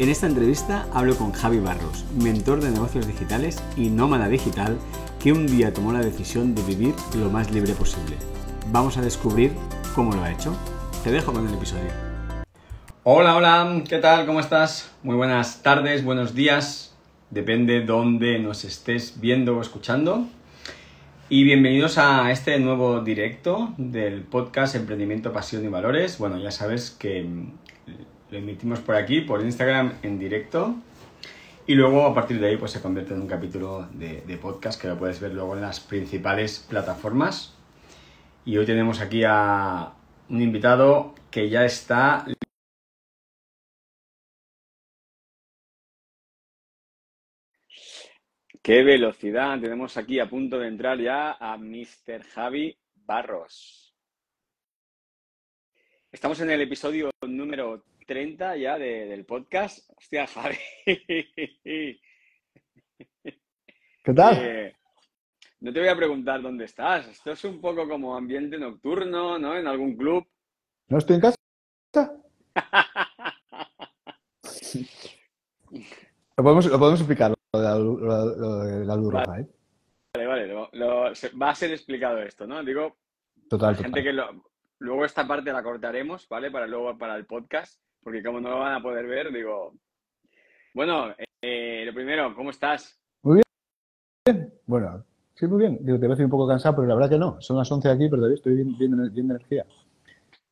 En esta entrevista hablo con Javi Barros, mentor de negocios digitales y nómada digital que un día tomó la decisión de vivir lo más libre posible. Vamos a descubrir cómo lo ha hecho. Te dejo con el episodio. Hola, hola, ¿qué tal? ¿Cómo estás? Muy buenas tardes, buenos días, depende dónde nos estés viendo o escuchando. Y bienvenidos a este nuevo directo del podcast Emprendimiento, Pasión y Valores. Bueno, ya sabes que lo emitimos por aquí, por Instagram en directo. Y luego a partir de ahí pues se convierte en un capítulo de, de, podcast que lo puedes ver luego en las principales plataformas. Y hoy tenemos aquí a un invitado que ya está... ¡Qué velocidad! Tenemos aquí a punto de entrar ya a Mr. Javi Barros. Estamos en el episodio número 30 ya de, del podcast. Hostia, Javi. ¿Qué tal? Eh, no te voy a preguntar dónde estás. Esto es un poco como ambiente nocturno, ¿no? En algún club. ¿No estoy en casa? lo, podemos, lo podemos explicar, lo de la, lo de la luz vale. roja, ¿eh? Vale, vale. Se, va a ser explicado esto, ¿no? Digo, Total, la gente que lo, luego esta parte la cortaremos, ¿vale? Para luego para el podcast, porque como no lo van a poder ver, digo. Bueno, eh, lo primero, ¿cómo estás? Bueno, sí, muy bien. Digo, te voy a decir un poco cansado, pero la verdad que no. Son las 11 aquí, pero todavía estoy bien, bien, bien de energía.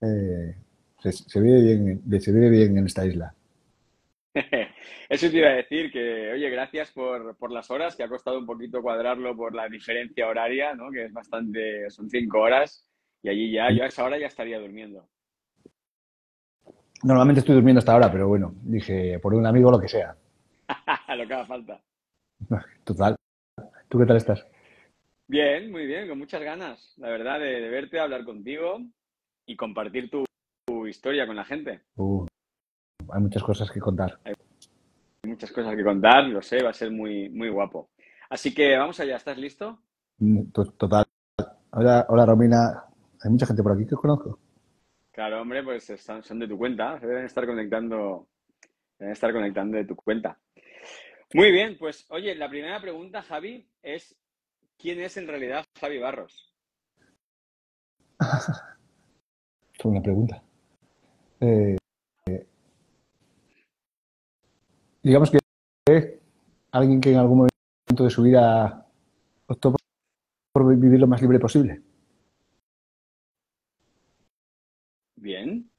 Eh, se, se, vive bien, se vive bien en esta isla. Eso te iba a decir que, oye, gracias por, por, las horas, que ha costado un poquito cuadrarlo por la diferencia horaria, ¿no? Que es bastante, son cinco horas, y allí ya, yo a esa hora ya estaría durmiendo. Normalmente estoy durmiendo hasta ahora, pero bueno, dije, por un amigo lo que sea. lo que haga falta. Total. ¿Tú qué tal estás? Bien, muy bien, con muchas ganas, la verdad, de, de verte, hablar contigo y compartir tu, tu historia con la gente. Uh, hay muchas cosas que contar. Hay muchas cosas que contar, lo sé, va a ser muy, muy guapo. Así que vamos allá, ¿estás listo? Total. Hola, hola Romina. Hay mucha gente por aquí que conozco. Claro, hombre, pues están, son de tu cuenta, se deben estar conectando, deben estar conectando de tu cuenta. Muy bien, pues oye, la primera pregunta, Javi, es ¿quién es en realidad Javi Barros? Es una pregunta. Eh, eh, digamos que es alguien que en algún momento de su vida optó por vivir lo más libre posible. Bien.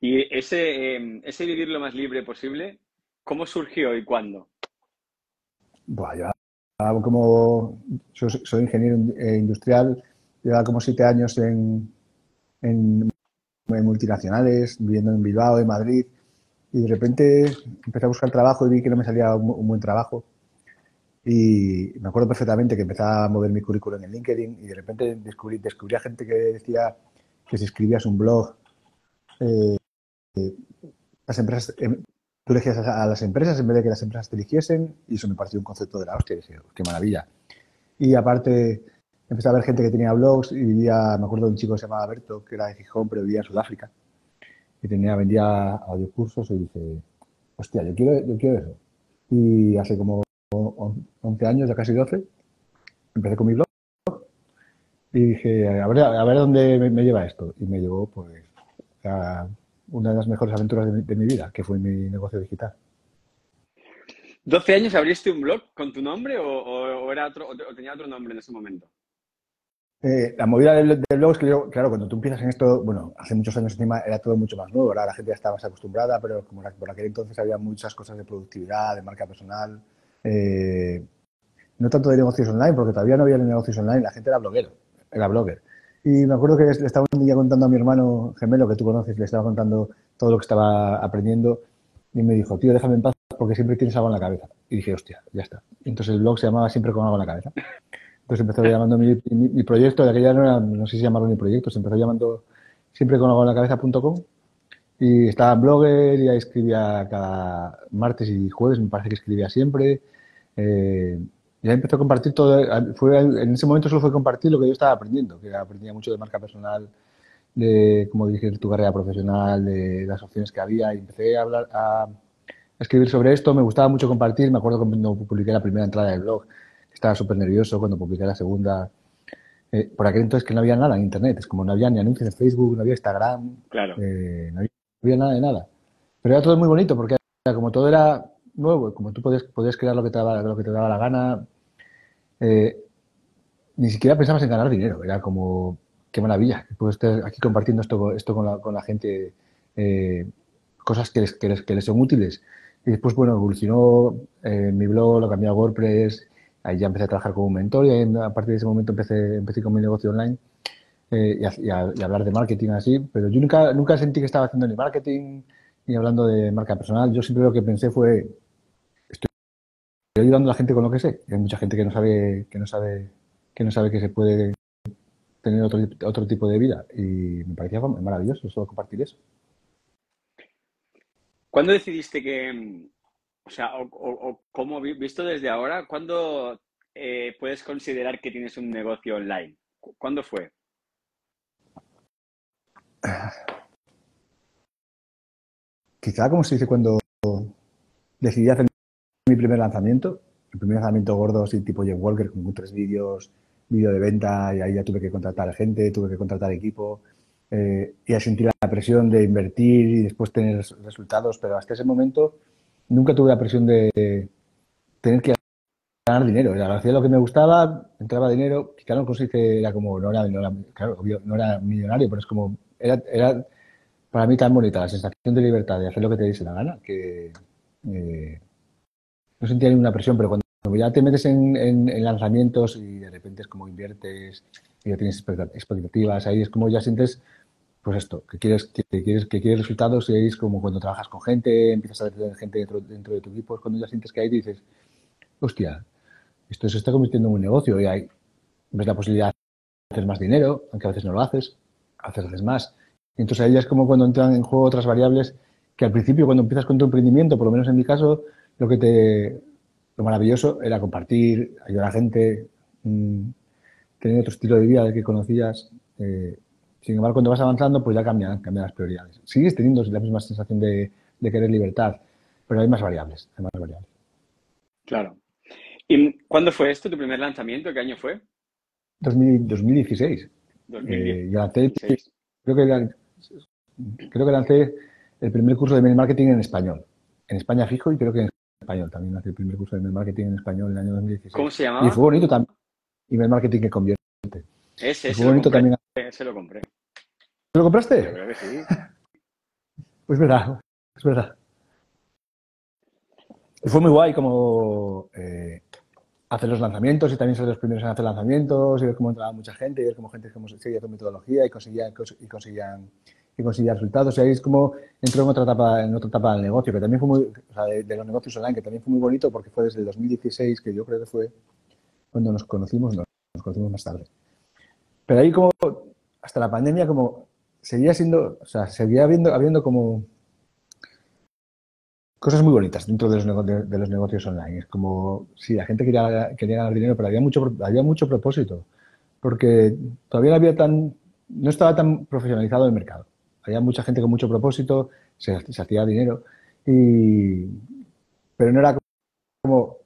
Y ese, eh, ese vivir lo más libre posible, ¿cómo surgió y cuándo? Buah, yo como soy, soy ingeniero industrial, llevaba como siete años en, en, multinacionales, viviendo en Bilbao, en Madrid, y de repente empecé a buscar trabajo y vi que no me salía un, buen trabajo. Y me acuerdo perfectamente que empezaba a mover mi currículum en LinkedIn y de repente descubrí, descubrí a gente que decía que si escribías un blog, eh, las empresas, eh, tú elegías a las empresas en vez de que las empresas te eligiesen y eso me pareció un concepto de la hostia, dije, qué maravilla. Y aparte empecé a ver gente que tenía blogs y vivía, me acuerdo de un chico que se llamaba Berto, que era de Gijón, pero vivía en Sudáfrica y tenía, vendía audiocursos y dije, hostia, yo quiero, yo quiero eso. Y hace como 11 años, ya casi 12, empecé con mi blog y dije, a ver, a ver dónde me, me lleva esto. Y me llevó, pues, una de las mejores aventuras de mi, de mi, vida, que fue mi negocio digital. ¿12 años abriste un blog con tu nombre o, o, o era otro, o tenía otro nombre en ese momento? Eh, la movida del, del, blog es que yo, claro, cuando tú empiezas en esto, bueno, hace muchos años encima era todo mucho más nuevo, ahora la gente ya estaba más acostumbrada, pero como por aquel entonces había muchas cosas de productividad, de marca personal, eh, no tanto de negocios online, porque todavía no había negocios online, la gente era bloguero, era blogger. Y me acuerdo que le estaba un día contando a mi hermano gemelo, que tú conoces, le estaba contando todo lo que estaba aprendiendo y me dijo, tío, déjame en paz porque siempre tienes algo en la cabeza. Y dije, hostia, ya está. Entonces el blog se llamaba Siempre con algo en la cabeza. Entonces empezó llamando mi, mi, proyecto, de aquella no era, no sé si llamarlo mi proyecto, se empezó llamando Siempre con algo en la cabeza.com y estaba en Blogger y ahí escribía cada martes y jueves, me parece que escribía siempre. Eh, y ahí empezó a compartir todo. Fue, en ese momento solo fue compartir lo que yo estaba aprendiendo, que aprendía mucho de marca personal, de cómo dirigir tu carrera profesional, de las opciones que había. Y empecé a hablar, a escribir sobre esto. Me gustaba mucho compartir. Me acuerdo cuando publiqué la primera entrada del blog, estaba súper nervioso. Cuando publiqué la segunda, eh, por aquel entonces que no había nada en Internet. Es como no había ni anuncios en Facebook, no había Instagram. Claro. Eh, no había nada de nada. Pero era todo muy bonito porque como todo era nuevo, como tú podías, podías crear lo que te daba, lo que te daba la gana, eh, ni siquiera pensabas en ganar dinero. Era como, qué maravilla, puedo estar aquí compartiendo esto, esto con, la, gente, eh, cosas que les, que, les, que les, son útiles. Y después, bueno, evolucionó eh, mi blog, lo cambié a WordPress, ahí ya empecé a trabajar como un mentor y a partir de ese momento empecé, empecé con mi negocio online y, a, hablar de marketing así, pero yo nunca, nunca sentí que estaba haciendo ni marketing ni hablando de marca personal. Yo siempre lo que pensé fue, ayudando a la gente con lo que sé. Hay mucha gente que no sabe, que no sabe, que no sabe que se puede tener otro, otro tipo de vida. Y me parecía maravilloso solo compartir eso. ¿Cuándo decidiste que, o sea, o, cómo visto desde ahora, cuándo eh, puedes considerar que tienes un negocio online? ¿Cuándo fue? Quizá como se dice cuando decidí hacer mi primer lanzamiento, el primer lanzamiento gordo, así tipo Jeff Walker, con tres vídeos, vídeo de venta, y ahí ya tuve que contratar gente, tuve que contratar equipo, eh, y a sentir la presión de invertir y después tener resultados, pero hasta ese momento nunca tuve la presión de tener que ganar dinero. hacía lo que me gustaba, entraba dinero, claro, cosa que era como, no era, claro, no era millonario, pero es como, era, era para mí tan bonita la sensación de libertad de hacer lo que te dice la gana, que eh, no sentía ninguna presión, pero cuando ya te metes en, lanzamientos y de repente es como inviertes y ya tienes expectativas, ahí es como ya sientes, pues esto, que quieres, que, quieres, que quieres resultados y ahí es como cuando trabajas con gente, empiezas a tener gente dentro, dentro de tu equipo, es cuando ya sientes que ahí dices, hostia, esto se está convirtiendo en un negocio y hay, ves la posibilidad de hacer más dinero, aunque a veces no lo haces, haces más. Y entonces ahí ya es como cuando entran en juego otras variables que al principio cuando empiezas con tu emprendimiento, por lo menos en mi caso, lo que te lo maravilloso era compartir, ayudar a la gente, mm, tener otro estilo de vida del que conocías. Eh, sin embargo, cuando vas avanzando, pues ya cambian, cambian las prioridades. Sigues teniendo la misma sensación de, querer libertad, pero hay más variables, hay más variables. Claro. ¿Y cuándo fue esto, tu primer lanzamiento? ¿Qué año fue? 2016. 2016. Eh, creo, que, creo que lancé el primer curso de mail marketing en español. En España fijo y creo que en español. También hace el primer curso de email marketing en español en el año 2016. ¿Cómo se llamaba? Y fue bonito también. Email marketing que convierte. Ese, ese fue bonito también. Ese lo compré. ¿Lo compraste? Yo creo que sí. pues verdad, es verdad. Y fue muy guay como eh, hacer los lanzamientos y también ser los primeros en hacer lanzamientos y ver cómo entraba mucha gente y ver cómo gente seguía tu metodología y conseguían, y conseguían y conseguía resultados. Y ahí es como entró en otra etapa, en otra etapa del negocio, que también fue muy, o sea, de, los negocios online, que también fue muy bonito porque fue desde el 2016, que yo creo que fue cuando nos conocimos, nos conocimos más tarde. Pero ahí como, hasta la pandemia, como seguía siendo, o sea, seguía habiendo, habiendo como cosas muy bonitas dentro de los, negocios, de los negocios online. Es como, sí, la gente quería, quería ganar dinero, pero había mucho, había mucho propósito, porque todavía no había tan, no estaba tan profesionalizado el mercado. Había mucha gente con mucho propósito, se, hacía dinero, y, pero no era como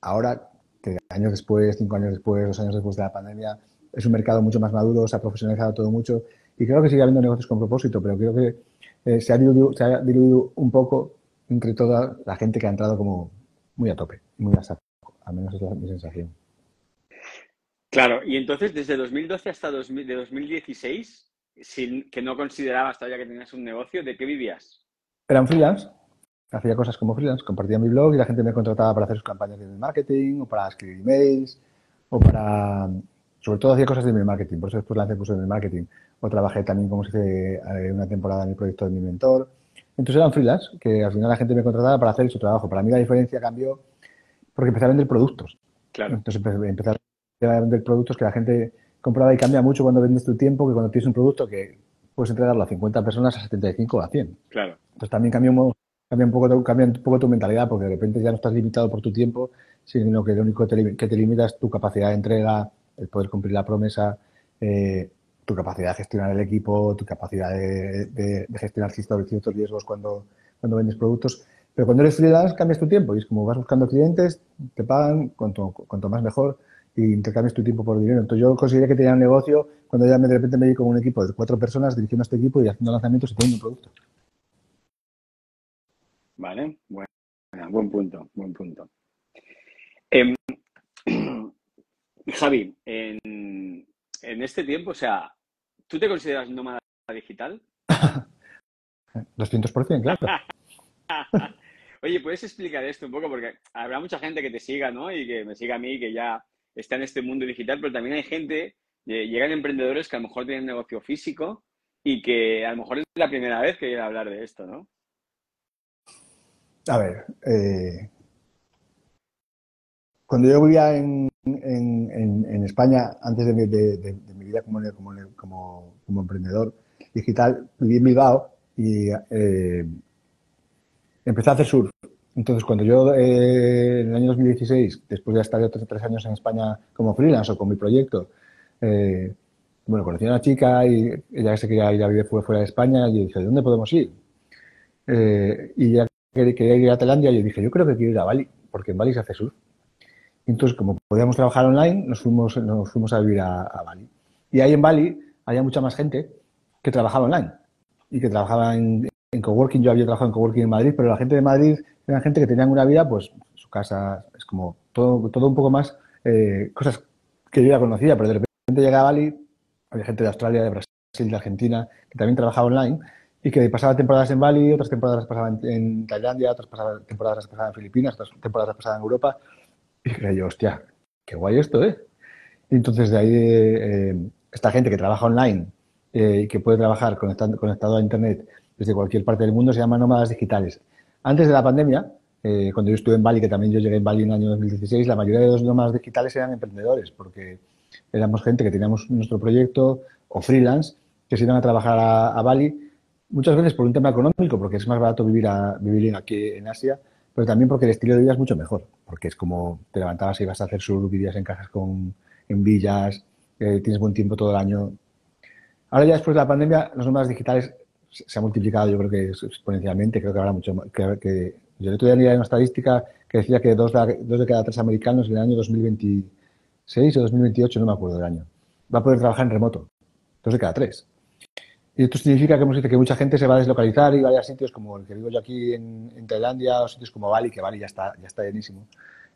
ahora, que años después, cinco años después, dos años después de la pandemia, es un mercado mucho más maduro, se ha profesionalizado todo mucho, y creo que sigue habiendo negocios con propósito, pero creo que eh, se, ha diluido, se ha diluido un poco entre toda la gente que ha entrado como muy a tope, muy a saco, al menos es mi sensación. Claro, y entonces desde 2012 hasta de 2016 sin, que no considerabas todavía que tenías un negocio, ¿de qué vivías? Eran freelance. Hacía cosas como freelance, compartía mi blog y la gente me contrataba para hacer sus campañas de marketing o para escribir emails o para... Sobre todo hacía cosas de mi marketing, por eso después lancé cursos de marketing. O trabajé también, como se dice, eh, una temporada en el proyecto de mi mentor. Entonces eran freelance, que al final la gente me contrataba para hacer su trabajo. Para mí la diferencia cambió porque empecé a vender productos. Claro. Entonces empecé a vender productos que la gente compraba y cambia mucho cuando vendes tu tiempo que cuando tienes un producto que puedes entregarlo a 50 personas, a 75 o a 100. Claro. Entonces también cambia un, cambia un, poco, cambia un poco tu mentalidad porque de repente ya no estás limitado por tu tiempo, sino que lo único que te, que te limita es tu capacidad de entrega, el poder cumplir la promesa, eh, tu capacidad de gestionar el equipo, tu capacidad de, de, de gestionar ciertos riesgos cuando, cuando vendes productos. Pero cuando eres freelance cambias tu tiempo y es como vas buscando clientes, te pagan, cuanto, cuanto más mejor y intercambias tu tiempo por dinero. Entonces yo consideré que tenía un negocio cuando ya de repente me di con un equipo de cuatro personas dirigiendo este equipo y haciendo lanzamientos y teniendo un producto. Vale, bueno, buen punto, buen punto. Eh, Javi, en, en este tiempo, o sea, ¿tú te consideras nómada digital? 200%, claro. Oye, ¿puedes explicar esto un poco? Porque habrá mucha gente que te siga, ¿no? Y que me siga a mí, que ya está en este mundo digital, pero también hay gente, eh, llegan emprendedores que a lo mejor tienen negocio físico y que a lo mejor es la primera vez que a hablar de esto, ¿no? A ver, eh, cuando yo vivía en, España, antes de mi, vida como, emprendedor digital, viví en Bilbao y eh, empecé a hacer surf. Entonces, cuando yo eh, en el año 2016, después de estar otros tres años en España como freelance o con mi proyecto, eh, bueno, conocí a una chica y ella se quería ir a vivir fuera de España y yo dije, ¿de dónde podemos ir? Eh, y ella quería ir a Tailandia y yo dije, yo creo que quiero ir a Bali, porque en Bali se hace surf. Entonces, como podíamos trabajar online, nos fuimos, nos fuimos a vivir a, a, Bali. Y ahí en Bali había mucha más gente que trabajaba online y que trabajaba en, en coworking. Yo había trabajado en coworking en Madrid, pero la gente de Madrid eran gente que tenían una vida, pues su casa es como todo, todo un poco más eh, cosas que yo ya conocía, pero de repente llegaba Bali, había gente de Australia, de Brasil, de Argentina, que también trabajaba online y que pasaba temporadas en Bali, otras temporadas las en, Tailandia, otras pasaba, temporadas las en Filipinas, otras temporadas las en Europa. Y creía yo, hostia, qué guay esto, ¿eh? Entonces de ahí eh, esta gente que trabaja online eh, y que puede trabajar conectado, conectado a Internet desde cualquier parte del mundo se llama nómadas digitales. Antes de la pandemia, eh, cuando yo estuve en Bali, que también yo llegué en Bali en el año 2016, la mayoría de los nómadas digitales eran emprendedores, porque éramos gente que teníamos nuestro proyecto o freelance, que se iban a trabajar a, Bali, muchas veces por un tema económico, porque es más barato vivir, a, vivir aquí en Asia, pero también porque el estilo de vida es mucho mejor, porque es como te levantabas y ibas a hacer surf, vivías en casas con, en villas, eh, tienes buen tiempo todo el año. Ahora ya después de la pandemia, los nómadas digitales se ha multiplicado, yo creo que exponencialmente, creo que habrá mucho más. Que, yo día leí una estadística que decía que dos de, cada tres americanos en el año 2026 o 2028, no me acuerdo del año, va a poder trabajar en remoto. Dos de cada tres. Y esto significa que que mucha gente se va a deslocalizar y va a ir a sitios como el que vivo yo aquí en, Tailandia o sitios como Bali, que Bali ya está, ya está llenísimo.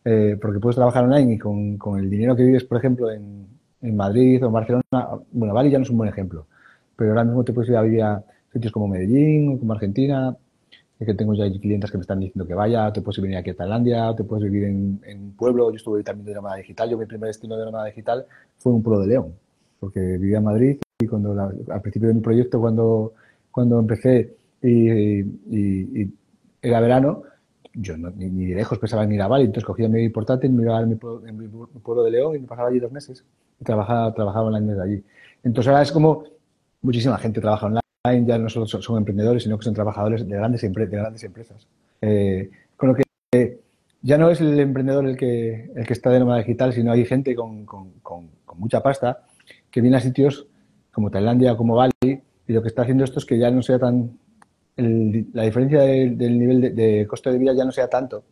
Eh, porque puedes trabajar online y con, con, el dinero que vives, por ejemplo, en, en Madrid o en Barcelona, bueno, Bali ya no es un buen ejemplo, pero ahora mismo te puedes ir a vivir sitios como Medellín, como Argentina, que tengo ya clientes que me están diciendo que vaya, te puedes venir aquí a Tailandia, te puedes vivir en, en un pueblo, yo estuve también de nómada digital, yo mi primer destino de nómada digital fue un pueblo de León, porque vivía en Madrid y cuando la, al principio de mi proyecto, cuando, cuando empecé y, era verano, yo no, ni, ni, de lejos pensaba en ir a Bali, entonces cogía mi portátil, me iba a mi pueblo, en mi pueblo de León y me pasaba allí dos meses y trabajaba, trabajaba online desde allí. Entonces ahora es como muchísima gente trabaja online ya no solo son, emprendedores, sino que son trabajadores de grandes, de grandes empresas. Eh, con lo que eh, ya no es el emprendedor el que, el que está de nómada digital, sino hay gente con, con, mucha pasta que viene a sitios como Tailandia, como Bali, y lo que está haciendo esto es que ya no sea tan... El, la diferencia de, del nivel de, de costo de vida ya no sea tanto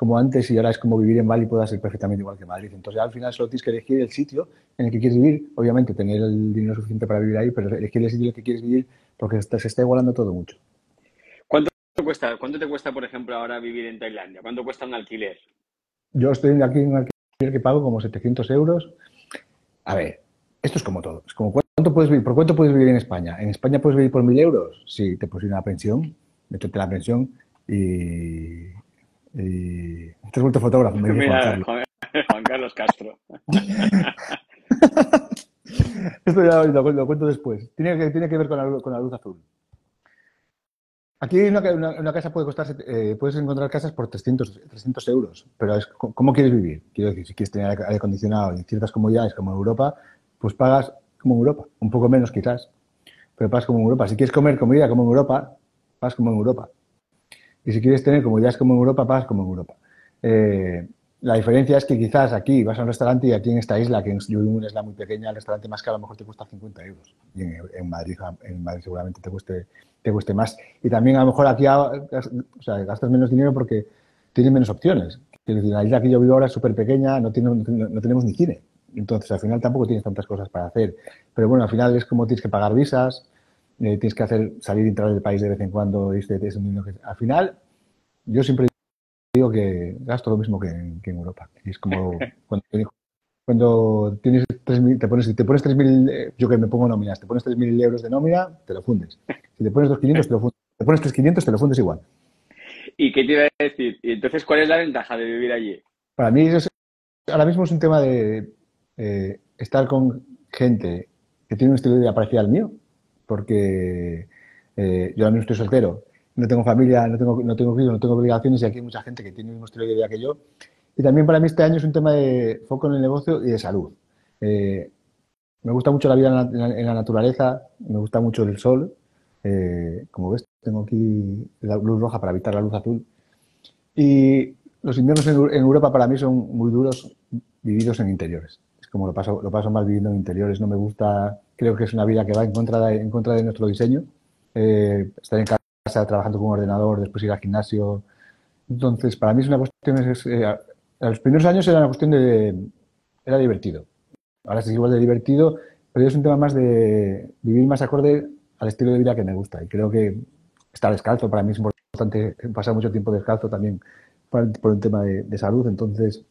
como antes y ahora es como vivir en Bali puede ser perfectamente igual que Madrid. Entonces al final solo tienes que elegir el sitio en el que quieres vivir, obviamente tener el dinero suficiente para vivir ahí, pero elegir el sitio en el que quieres vivir porque se está igualando todo mucho. ¿Cuánto te cuesta, cuánto te cuesta por ejemplo, ahora vivir en Tailandia? ¿Cuánto cuesta un alquiler? Yo estoy aquí en un alquiler que pago como 700 euros. A ver, esto es como todo. Es como cuánto puedes vivir, ¿por cuánto puedes vivir en España? ¿En España puedes vivir por 1.000 euros? Sí, te puedes ir a una pensión, métete la pensión y y te has vuelto fotógrafo, me Mira, Juan, Carlos. Juan Carlos Castro. Esto ya lo, lo, cuento después. Tiene que, tiene que ver con la, con la luz azul. Aquí una, casa puede costar, eh, puedes encontrar casas por 300, 300 euros, pero es cómo quieres vivir. Quiero decir, si quieres tener aire acondicionado y ciertas comodidades como en Europa, pues pagas como en Europa, un poco menos quizás, pero pagas como en Europa. Si quieres comer comida como en Europa, pagas como en Europa. Y si quieres tener comodidades como en Europa, pagas como en Europa. Eh, la diferencia es que quizás aquí vas a un restaurante y aquí en esta isla, que yo vivo en una isla muy pequeña, el restaurante más caro a lo mejor te cuesta 50 euros. Y en, Madrid, en Madrid seguramente te cueste, te cueste más. Y también a lo mejor aquí o sea, gastas menos dinero porque tienes menos opciones. la isla que yo vivo ahora es súper pequeña, no, tiene, no, tenemos ni cine. Entonces, al final tampoco tienes tantas cosas para hacer. Pero bueno, al final es como tienes que pagar visas, eh, tienes que hacer salir y entrar del país de vez en cuando. Y este, al final, yo siempre digo que gasto lo mismo que, en Europa. es como cuando, tienes 3, te pones, te pones 3.000, eh, yo que me pongo nóminas, te pones 3.000 euros de nómina, te lo fundes. Si te pones 2.500, te lo fundes. Te pones 3.500, te lo fundes igual. ¿Y qué te iba a decir? ¿Y entonces cuál es la ventaja de vivir allí? Para mí ahora mismo es un tema de eh, estar con gente que tiene un estilo de vida parecido al mío, porque eh, yo ahora estoy soltero no tengo familia, no tengo, no tengo hijos, no tengo obligaciones y aquí hay mucha gente que tiene el mismo estilo de vida que yo. Y también para mí este año es un tema de foco en el negocio y de salud. Eh, me gusta mucho la vida en la, naturaleza, me gusta mucho el sol. Eh, como ves, tengo aquí la luz roja para evitar la luz azul. Y los inviernos en, Europa para mí son muy duros vividos en interiores. Es como lo paso, lo paso mal viviendo en interiores. No me gusta, creo que es una vida que va en contra de, en contra de nuestro diseño. Eh, estar en casa trabajando con un ordenador, después ir al gimnasio. Entonces, para mí es una cuestión, es, eh, los primeros años era una cuestión de, era divertido. Ahora es igual de divertido, pero es un tema más de vivir más acorde al estilo de vida que me gusta. Y creo que estar descalzo para mí es importante, pasar mucho tiempo descalzo también por, un tema de, salud. Entonces,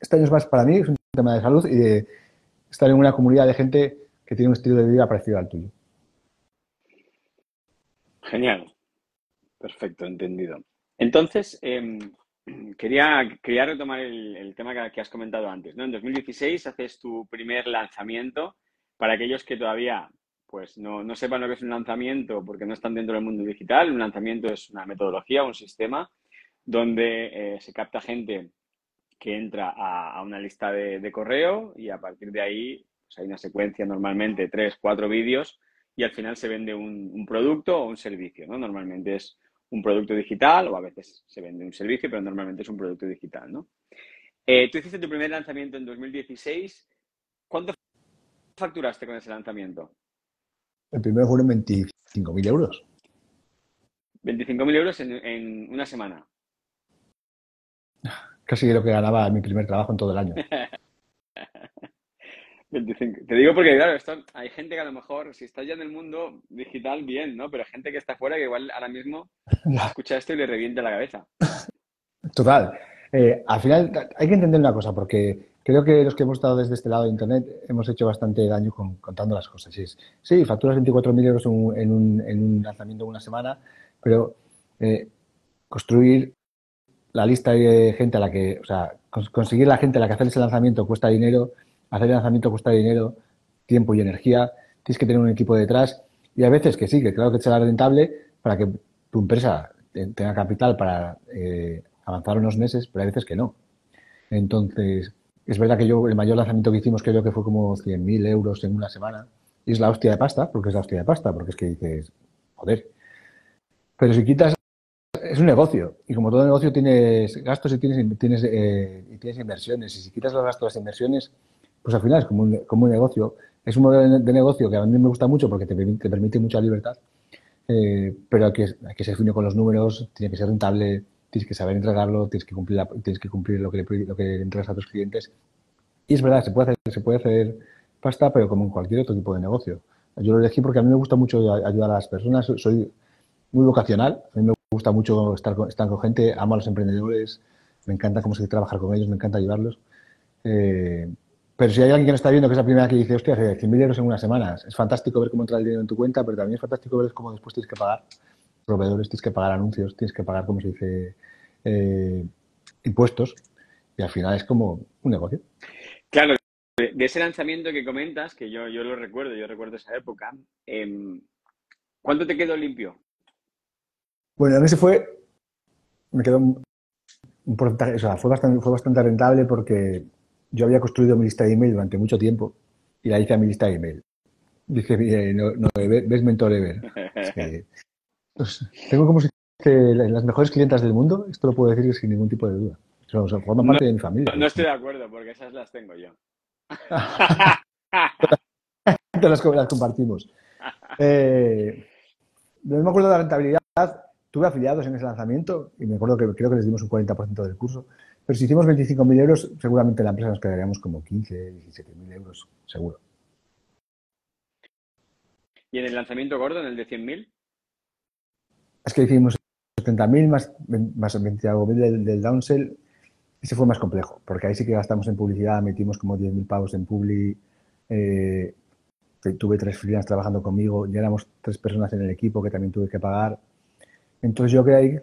este año es más para mí, es un tema de salud y de estar en una comunidad de gente que tiene un estilo de vida parecido al tuyo. Genial. Perfecto, entendido. Entonces, em, quería, quería retomar el, tema que, has comentado antes. ¿no? En 2016 haces tu primer lanzamiento. Para aquellos que todavía pues, no, no, sepan lo que es un lanzamiento porque no están dentro del mundo digital, un lanzamiento es una metodología, un sistema donde eh, se capta gente que entra a, una lista de, correo y a partir de ahí pues, hay una secuencia normalmente, tres, cuatro vídeos y al final se vende un, un producto o un servicio. ¿no? Normalmente es un producto digital o a veces se vende un servicio, pero normalmente es un producto digital, ¿no? Eh, tú hiciste tu primer lanzamiento en 2016. ¿Cuánto facturaste con ese lanzamiento? El primero fueron 25.000 euros. 25.000 euros en, en una semana. Casi lo que ganaba mi primer trabajo en todo el año. Te digo porque, claro, esto, hay gente que a lo mejor, si está ya en el mundo digital, bien, ¿no? Pero hay gente que está fuera que igual ahora mismo escucha esto y le revienta la cabeza. Total. Eh, al final hay que entender una cosa, porque creo que los que hemos estado desde este lado de Internet hemos hecho bastante daño contando las cosas. Sí, sí facturas 24.000 euros en un, en un, lanzamiento de una semana, pero eh, construir la lista de gente a la que, o sea, conseguir la gente a la que hacer ese lanzamiento cuesta dinero hacer el lanzamiento cuesta dinero, tiempo y energía, tienes que tener un equipo detrás y a veces que sí, que claro que será rentable para que tu empresa tenga capital para eh, avanzar unos meses, pero hay veces que no. Entonces, es verdad que yo, el mayor lanzamiento que hicimos creo que fue como 100.000 euros en una semana y es la hostia de pasta, porque es la hostia de pasta, porque es que dices, joder. Pero si quitas, es un negocio y como todo negocio tienes gastos y tienes, eh, y tienes inversiones y si quitas los gastos, las inversiones, pues al final es como un, como un negocio. Es un modelo de negocio que a mí me gusta mucho porque te, te permite mucha libertad, eh, pero hay que, hay que ser fino con los números, tiene que ser rentable, tienes que saber entregarlo, tienes que cumplir, tienes que cumplir lo que, lo que entregas a tus clientes. Y es verdad, se puede hacer, se puede hacer pasta, pero como en cualquier otro tipo de negocio. Yo lo elegí porque a mí me gusta mucho ayudar a las personas, soy muy vocacional, a mí me gusta mucho estar con, estar con gente, amo a los emprendedores, me encanta cómo se trabajar con ellos, me encanta ayudarlos. Eh, pero si hay alguien que no está viendo que es la primera que dice, hostia, 100.000 euros en unas semanas, es fantástico ver cómo entra el dinero en tu cuenta, pero también es fantástico ver cómo después tienes que pagar proveedores, tienes que pagar anuncios, tienes que pagar, como se dice, eh, impuestos, y al final es como un negocio. Claro, de ese lanzamiento que comentas, que yo, yo lo recuerdo, yo recuerdo esa época, em, ¿cuánto te quedó limpio? Bueno, en ese fue, me quedó un, porcentaje, o sea, fue bastante, fue bastante rentable porque yo había construido mi lista de email durante mucho tiempo y la hice a mi lista de email. Dije, no, no, ves mentor Ever. Pues, tengo como si que las mejores clientas del mundo, esto lo puedo decir sin ningún tipo de duda. O sea, forman parte de mi familia. No, estoy de acuerdo, porque esas las tengo yo. Te las, compartimos. Eh, no me acuerdo de la rentabilidad. Tuve afiliados en ese lanzamiento y me acuerdo que creo que les dimos un 40% del curso. Pero si hicimos 25.000 euros, seguramente la empresa nos quedaríamos como 15, 17.000 euros, seguro. ¿Y en el lanzamiento gordo, en el de 100.000? Es que hicimos 70.000 más, más 20 del, del downsell. Ese fue más complejo, porque ahí sí que gastamos en publicidad, metimos como 10.000 pavos en publi. Eh, tuve tres freelance trabajando conmigo, ya éramos tres personas en el equipo que también tuve que pagar. Entonces yo creo que ahí,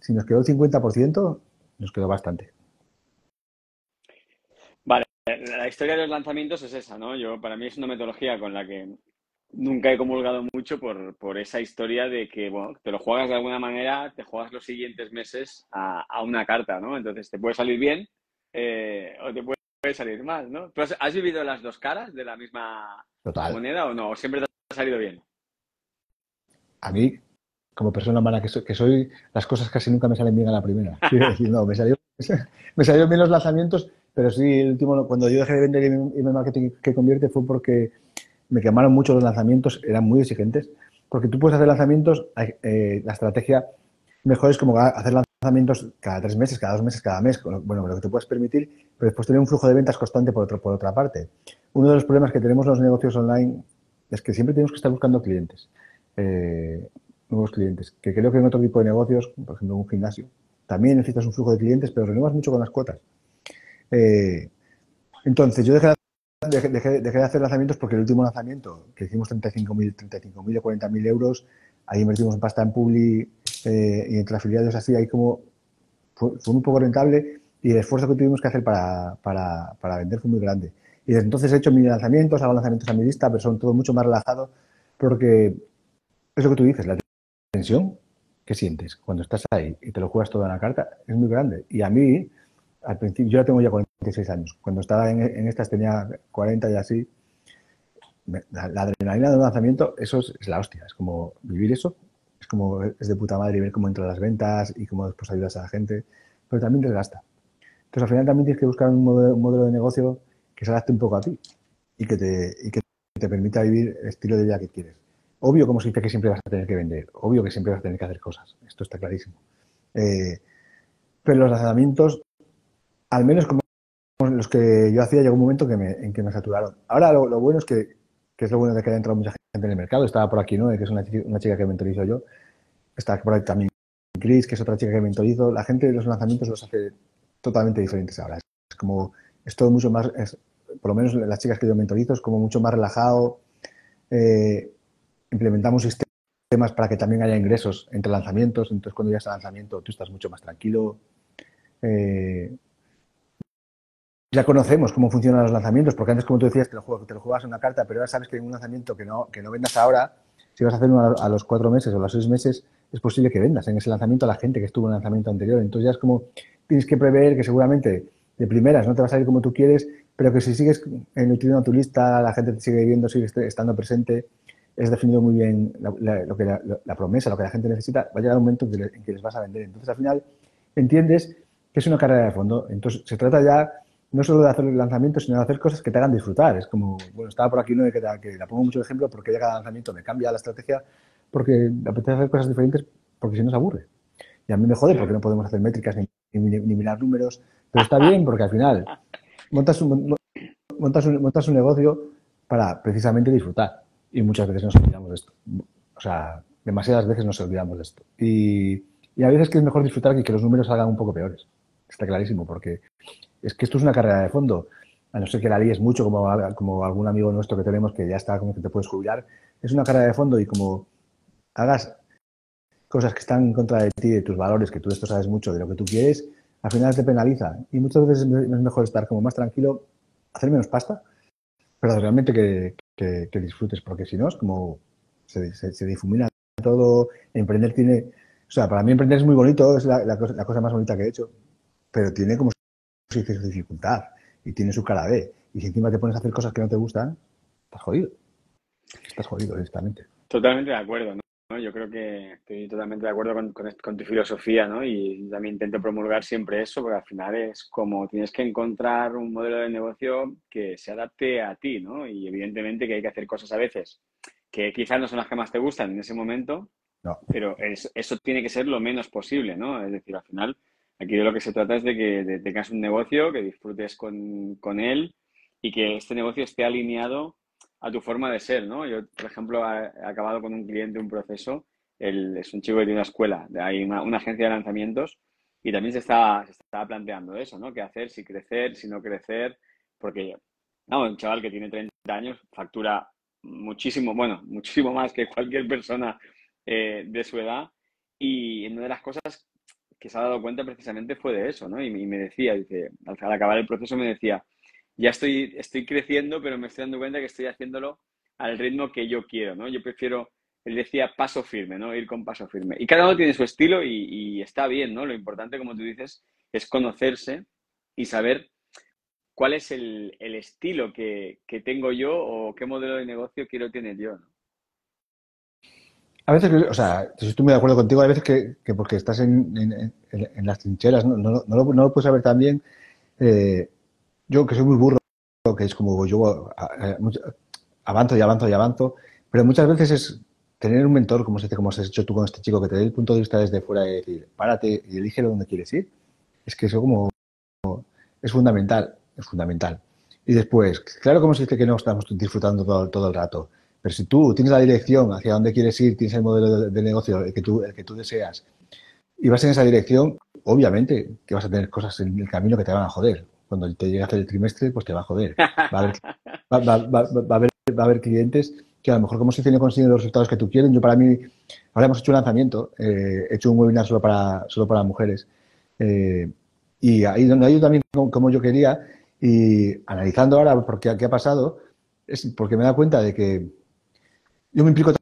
si nos quedó el 50%, nos quedó bastante. Vale, la historia de los lanzamientos es esa, ¿no? Yo, para mí es una metodología con la que nunca he comulgado mucho por, por, esa historia de que, bueno, te lo juegas de alguna manera, te juegas los siguientes meses a, a una carta, ¿no? Entonces te puede salir bien eh, o te puede salir mal, ¿no? ¿Tú has, vivido las dos caras de la misma moneda o no? ¿O siempre te ha salido bien? A mí, como persona humana que soy, que soy, las cosas casi nunca me salen bien a la primera. no, me salió, me salieron bien los lanzamientos, pero sí, el último, cuando yo dejé de vender email marketing que convierte fue porque me quemaron mucho los lanzamientos, eran muy exigentes, porque tú puedes hacer lanzamientos, eh, la estrategia mejor es como hacer lanzamientos cada tres meses, cada dos meses, cada mes, bueno, lo que te puedes permitir, pero después tener un flujo de ventas constante por, otro, por otra parte. Uno de los problemas que tenemos los negocios online es que siempre tenemos que estar buscando clientes, eh, nuevos clientes, que creo que en otro tipo de negocios, por ejemplo en un gimnasio, también necesitas un flujo de clientes, pero renuevas mucho con las cuotas. Eh, entonces, yo dejé Dejé, de hacer lanzamientos porque el último lanzamiento, que hicimos 35.000 35 o 40.000 euros, ahí invertimos pasta en Publi eh, y entre afiliados así, ahí como fue, fue, un poco rentable y el esfuerzo que tuvimos que hacer para, para, para, vender fue muy grande. Y desde entonces he hecho mil lanzamientos, hago lanzamientos a mi lista, pero son todo mucho más relajados porque es lo que tú dices, la tensión que sientes cuando estás ahí y te lo juegas toda en la carta es muy grande. Y a mí, al principio, yo ya tengo ya 46 años. Cuando estaba en, estas tenía 40 y así. La, adrenalina de un lanzamiento, eso es, la hostia. Es como vivir eso. Es como, es de puta madre ver cómo entran las ventas y cómo después ayudas a la gente. Pero también desgasta. Entonces, al final también tienes que buscar un modelo, de negocio que se adapte un poco a ti y que te, y que te permita vivir el estilo de vida que quieres. Obvio, como se dice, que siempre vas a tener que vender. Obvio que siempre vas a tener que hacer cosas. Esto está clarísimo. Eh, pero los lanzamientos al menos como los que yo hacía, llegó un momento que me, en que me saturaron. Ahora lo, bueno es que, que, es lo bueno de que haya entrado mucha gente en el mercado. Estaba por aquí, ¿no? Que es una, chica que mentorizo yo. Está por ahí también Chris, que es otra chica que mentorizo. La gente de los lanzamientos los hace totalmente diferentes ahora. Es como, es todo mucho más, por lo menos las chicas que yo mentorizo, es como mucho más relajado. Eh, implementamos sistemas para que también haya ingresos entre lanzamientos. Entonces, cuando llegas al lanzamiento, tú estás mucho más tranquilo. Eh, ya conocemos cómo funcionan los lanzamientos, porque antes, como tú decías, te lo, te lo jugabas en una carta, pero ahora sabes que en un lanzamiento que no, que no vendas ahora, si vas a hacer uno a los cuatro meses o los seis meses, es posible que vendas en ese lanzamiento a la gente que estuvo en el lanzamiento anterior. Entonces ya es como tienes que prever que seguramente de primeras no te va a salir como tú quieres, pero que si sigues nutriendo tu lista, la gente te sigue viendo, sigue estando presente, es definido muy bien la, lo que la, promesa, lo que la gente necesita, va a llegar un momento en que les vas a vender. Entonces al final entiendes que es una carrera de fondo. Entonces se trata ya no solo de hacer el lanzamiento, sino de hacer cosas que te hagan disfrutar. Es como, bueno, estaba por aquí uno que, que la pongo mucho de ejemplo porque llega al lanzamiento, me cambia la estrategia porque apetece hacer cosas diferentes porque si no se aburre. Y a mí me jode porque no podemos hacer métricas ni, ni, mirar números, pero está bien porque al final montas un, montas un, montas un negocio para precisamente disfrutar. Y muchas veces nos olvidamos de esto. O sea, demasiadas veces nos olvidamos de esto. Y, y a veces que es mejor disfrutar que que los números salgan un poco peores. Está clarísimo, porque es que esto es una carrera de fondo. A no ser que la es mucho, como, como algún amigo nuestro que tenemos que ya está como que te puedes jubilar. Es una carrera de fondo y como hagas cosas que están en contra de ti, de tus valores, que tú esto sabes mucho de lo que tú quieres, al final te penaliza. Y muchas veces es mejor estar como más tranquilo, hacer menos pasta, pero realmente que, disfrutes, porque si no es como se, se, difumina todo. Emprender tiene O sea, para mí emprender es muy bonito, es la, cosa, más bonita que he hecho, pero tiene como su dificultad y tiene su cara B. Y si encima te pones a hacer cosas que no te gustan, estás jodido. Estás jodido, honestamente. Totalmente de acuerdo, ¿no? Yo creo que estoy totalmente de acuerdo con, con, tu filosofía, ¿no? Y también intento promulgar siempre eso, porque al final es como tienes que encontrar un modelo de negocio que se adapte a ti, ¿no? Y evidentemente que hay que hacer cosas a veces que quizás no son las que más te gustan en ese momento, no. pero eso tiene que ser lo menos posible, ¿no? Es decir, al final, aquí de lo que se trata es de que tengas un negocio, que disfrutes con, con él y que este negocio esté alineado a tu forma de ser, ¿no? Yo, por ejemplo, he acabado con un cliente un proceso, él es un chico que tiene una escuela, hay una, una agencia de lanzamientos y también se estaba, se estaba planteando eso, ¿no? ¿Qué hacer? Si crecer, si no crecer, porque, no, un chaval que tiene 30 años factura muchísimo, bueno, muchísimo más que cualquier persona eh, de su edad y una de las cosas que se ha dado cuenta precisamente fue de eso, ¿no? Y, me decía, dice, al acabar el proceso me decía, ya estoy, estoy creciendo, pero me estoy dando cuenta que estoy haciéndolo al ritmo que yo quiero, ¿no? Yo prefiero, él decía, paso firme, ¿no? Ir con paso firme. Y cada uno tiene su estilo y, está bien, ¿no? Lo importante, como tú dices, es conocerse y saber cuál es el, estilo que, tengo yo o qué modelo de negocio quiero tener yo, ¿no? A veces, o sea, estoy muy de acuerdo contigo, hay veces que, porque estás en, las trincheras, no, no, lo, no, puedes saber también. Eh, yo que soy muy burro, que es como yo avanzo y avanzo y avanzo, pero muchas veces es tener un mentor, como se dice, como has hecho tú con este chico, que te dé el punto de vista desde fuera y decir, párate y elige donde quieres ir. Es que eso como es fundamental, es fundamental. Y después, claro como se dice que no estamos disfrutando todo, todo el rato, pero si tú tienes la dirección hacia dónde quieres ir, tienes el modelo de, negocio el que, tú, que tú deseas, y vas en esa dirección, obviamente que vas a tener cosas en el camino que te van a joder cuando te llegue a hacer el trimestre, pues te va a joder. Va a haber, va, a haber, va a haber clientes que a lo mejor como se no consiguen los resultados que tú quieres. Yo para mí, ahora hemos hecho un lanzamiento, eh, he hecho un webinar solo para, solo para mujeres. Eh, y ahí donde ha también como, yo quería, y analizando ahora por qué, qué ha pasado, es porque me he dado cuenta de que yo me implico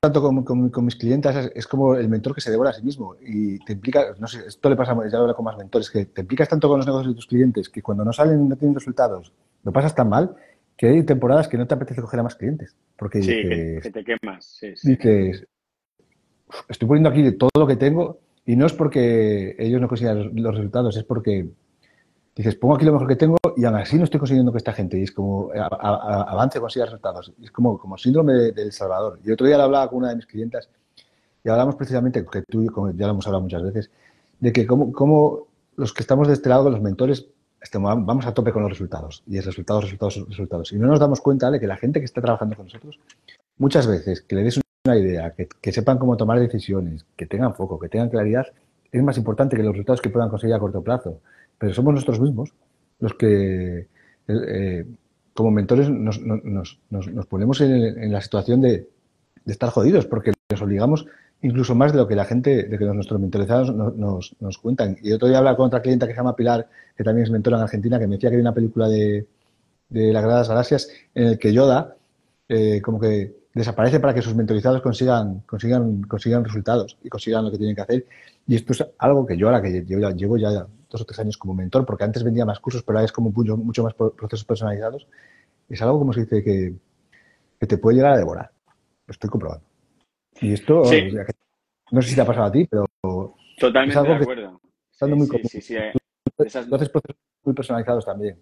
tanto con, mis clientes, es, como el mentor que se devora a sí mismo y te implica, no sé, esto le pasa ya lo con más mentores, que te implicas tanto con los negocios de tus clientes que cuando no salen no tienen resultados, lo pasas tan mal que hay temporadas que no te apetece coger a más clientes. Porque sí, que, te quemas. Sí, Dices, estoy poniendo aquí todo lo que tengo y no es porque ellos no consigan los resultados, es porque dices, pongo aquí lo mejor que tengo y aún así no estoy consiguiendo que esta gente, y es como, avance, consiga resultados. es como, como síndrome del Salvador. Y otro día le hablaba con una de mis clientas y hablamos precisamente, que tú como ya lo hemos hablado muchas veces, de que como, los que estamos de este lado, los mentores, vamos a tope con los resultados. Y es resultados, resultados, resultados. Y no nos damos cuenta de que la gente que está trabajando con nosotros, muchas veces que le des una idea, que, que sepan cómo tomar decisiones, que tengan foco, que tengan claridad, es más importante que los resultados que puedan conseguir a corto plazo pero somos nosotros mismos los que, eh, como mentores, nos, nos, nos, ponemos en, la situación de, de, estar jodidos, porque nos obligamos incluso más de lo que la gente, de que nuestros mentorizados nos, nos, cuentan. Y otro día hablaba con otra clienta que se llama Pilar, que también es mentora en Argentina, que me decía que hay una película de, de las Gradas Galaxias en el que Yoda, eh, como que desaparece para que sus mentorizados consigan, consigan, consigan resultados y consigan lo que tienen que hacer. Y esto es algo que yo ahora que llevo, llevo ya dos o tres años como mentor, porque antes vendía más cursos, pero ahora es como mucho, mucho más procesos personalizados, es algo como se dice que, que te puede llegar a devorar. Lo estoy comprobando. Y esto, no sé si te ha pasado a ti, pero Totalmente es algo de acuerdo. estando muy sí, sí, eh, Esas... procesos muy personalizados también.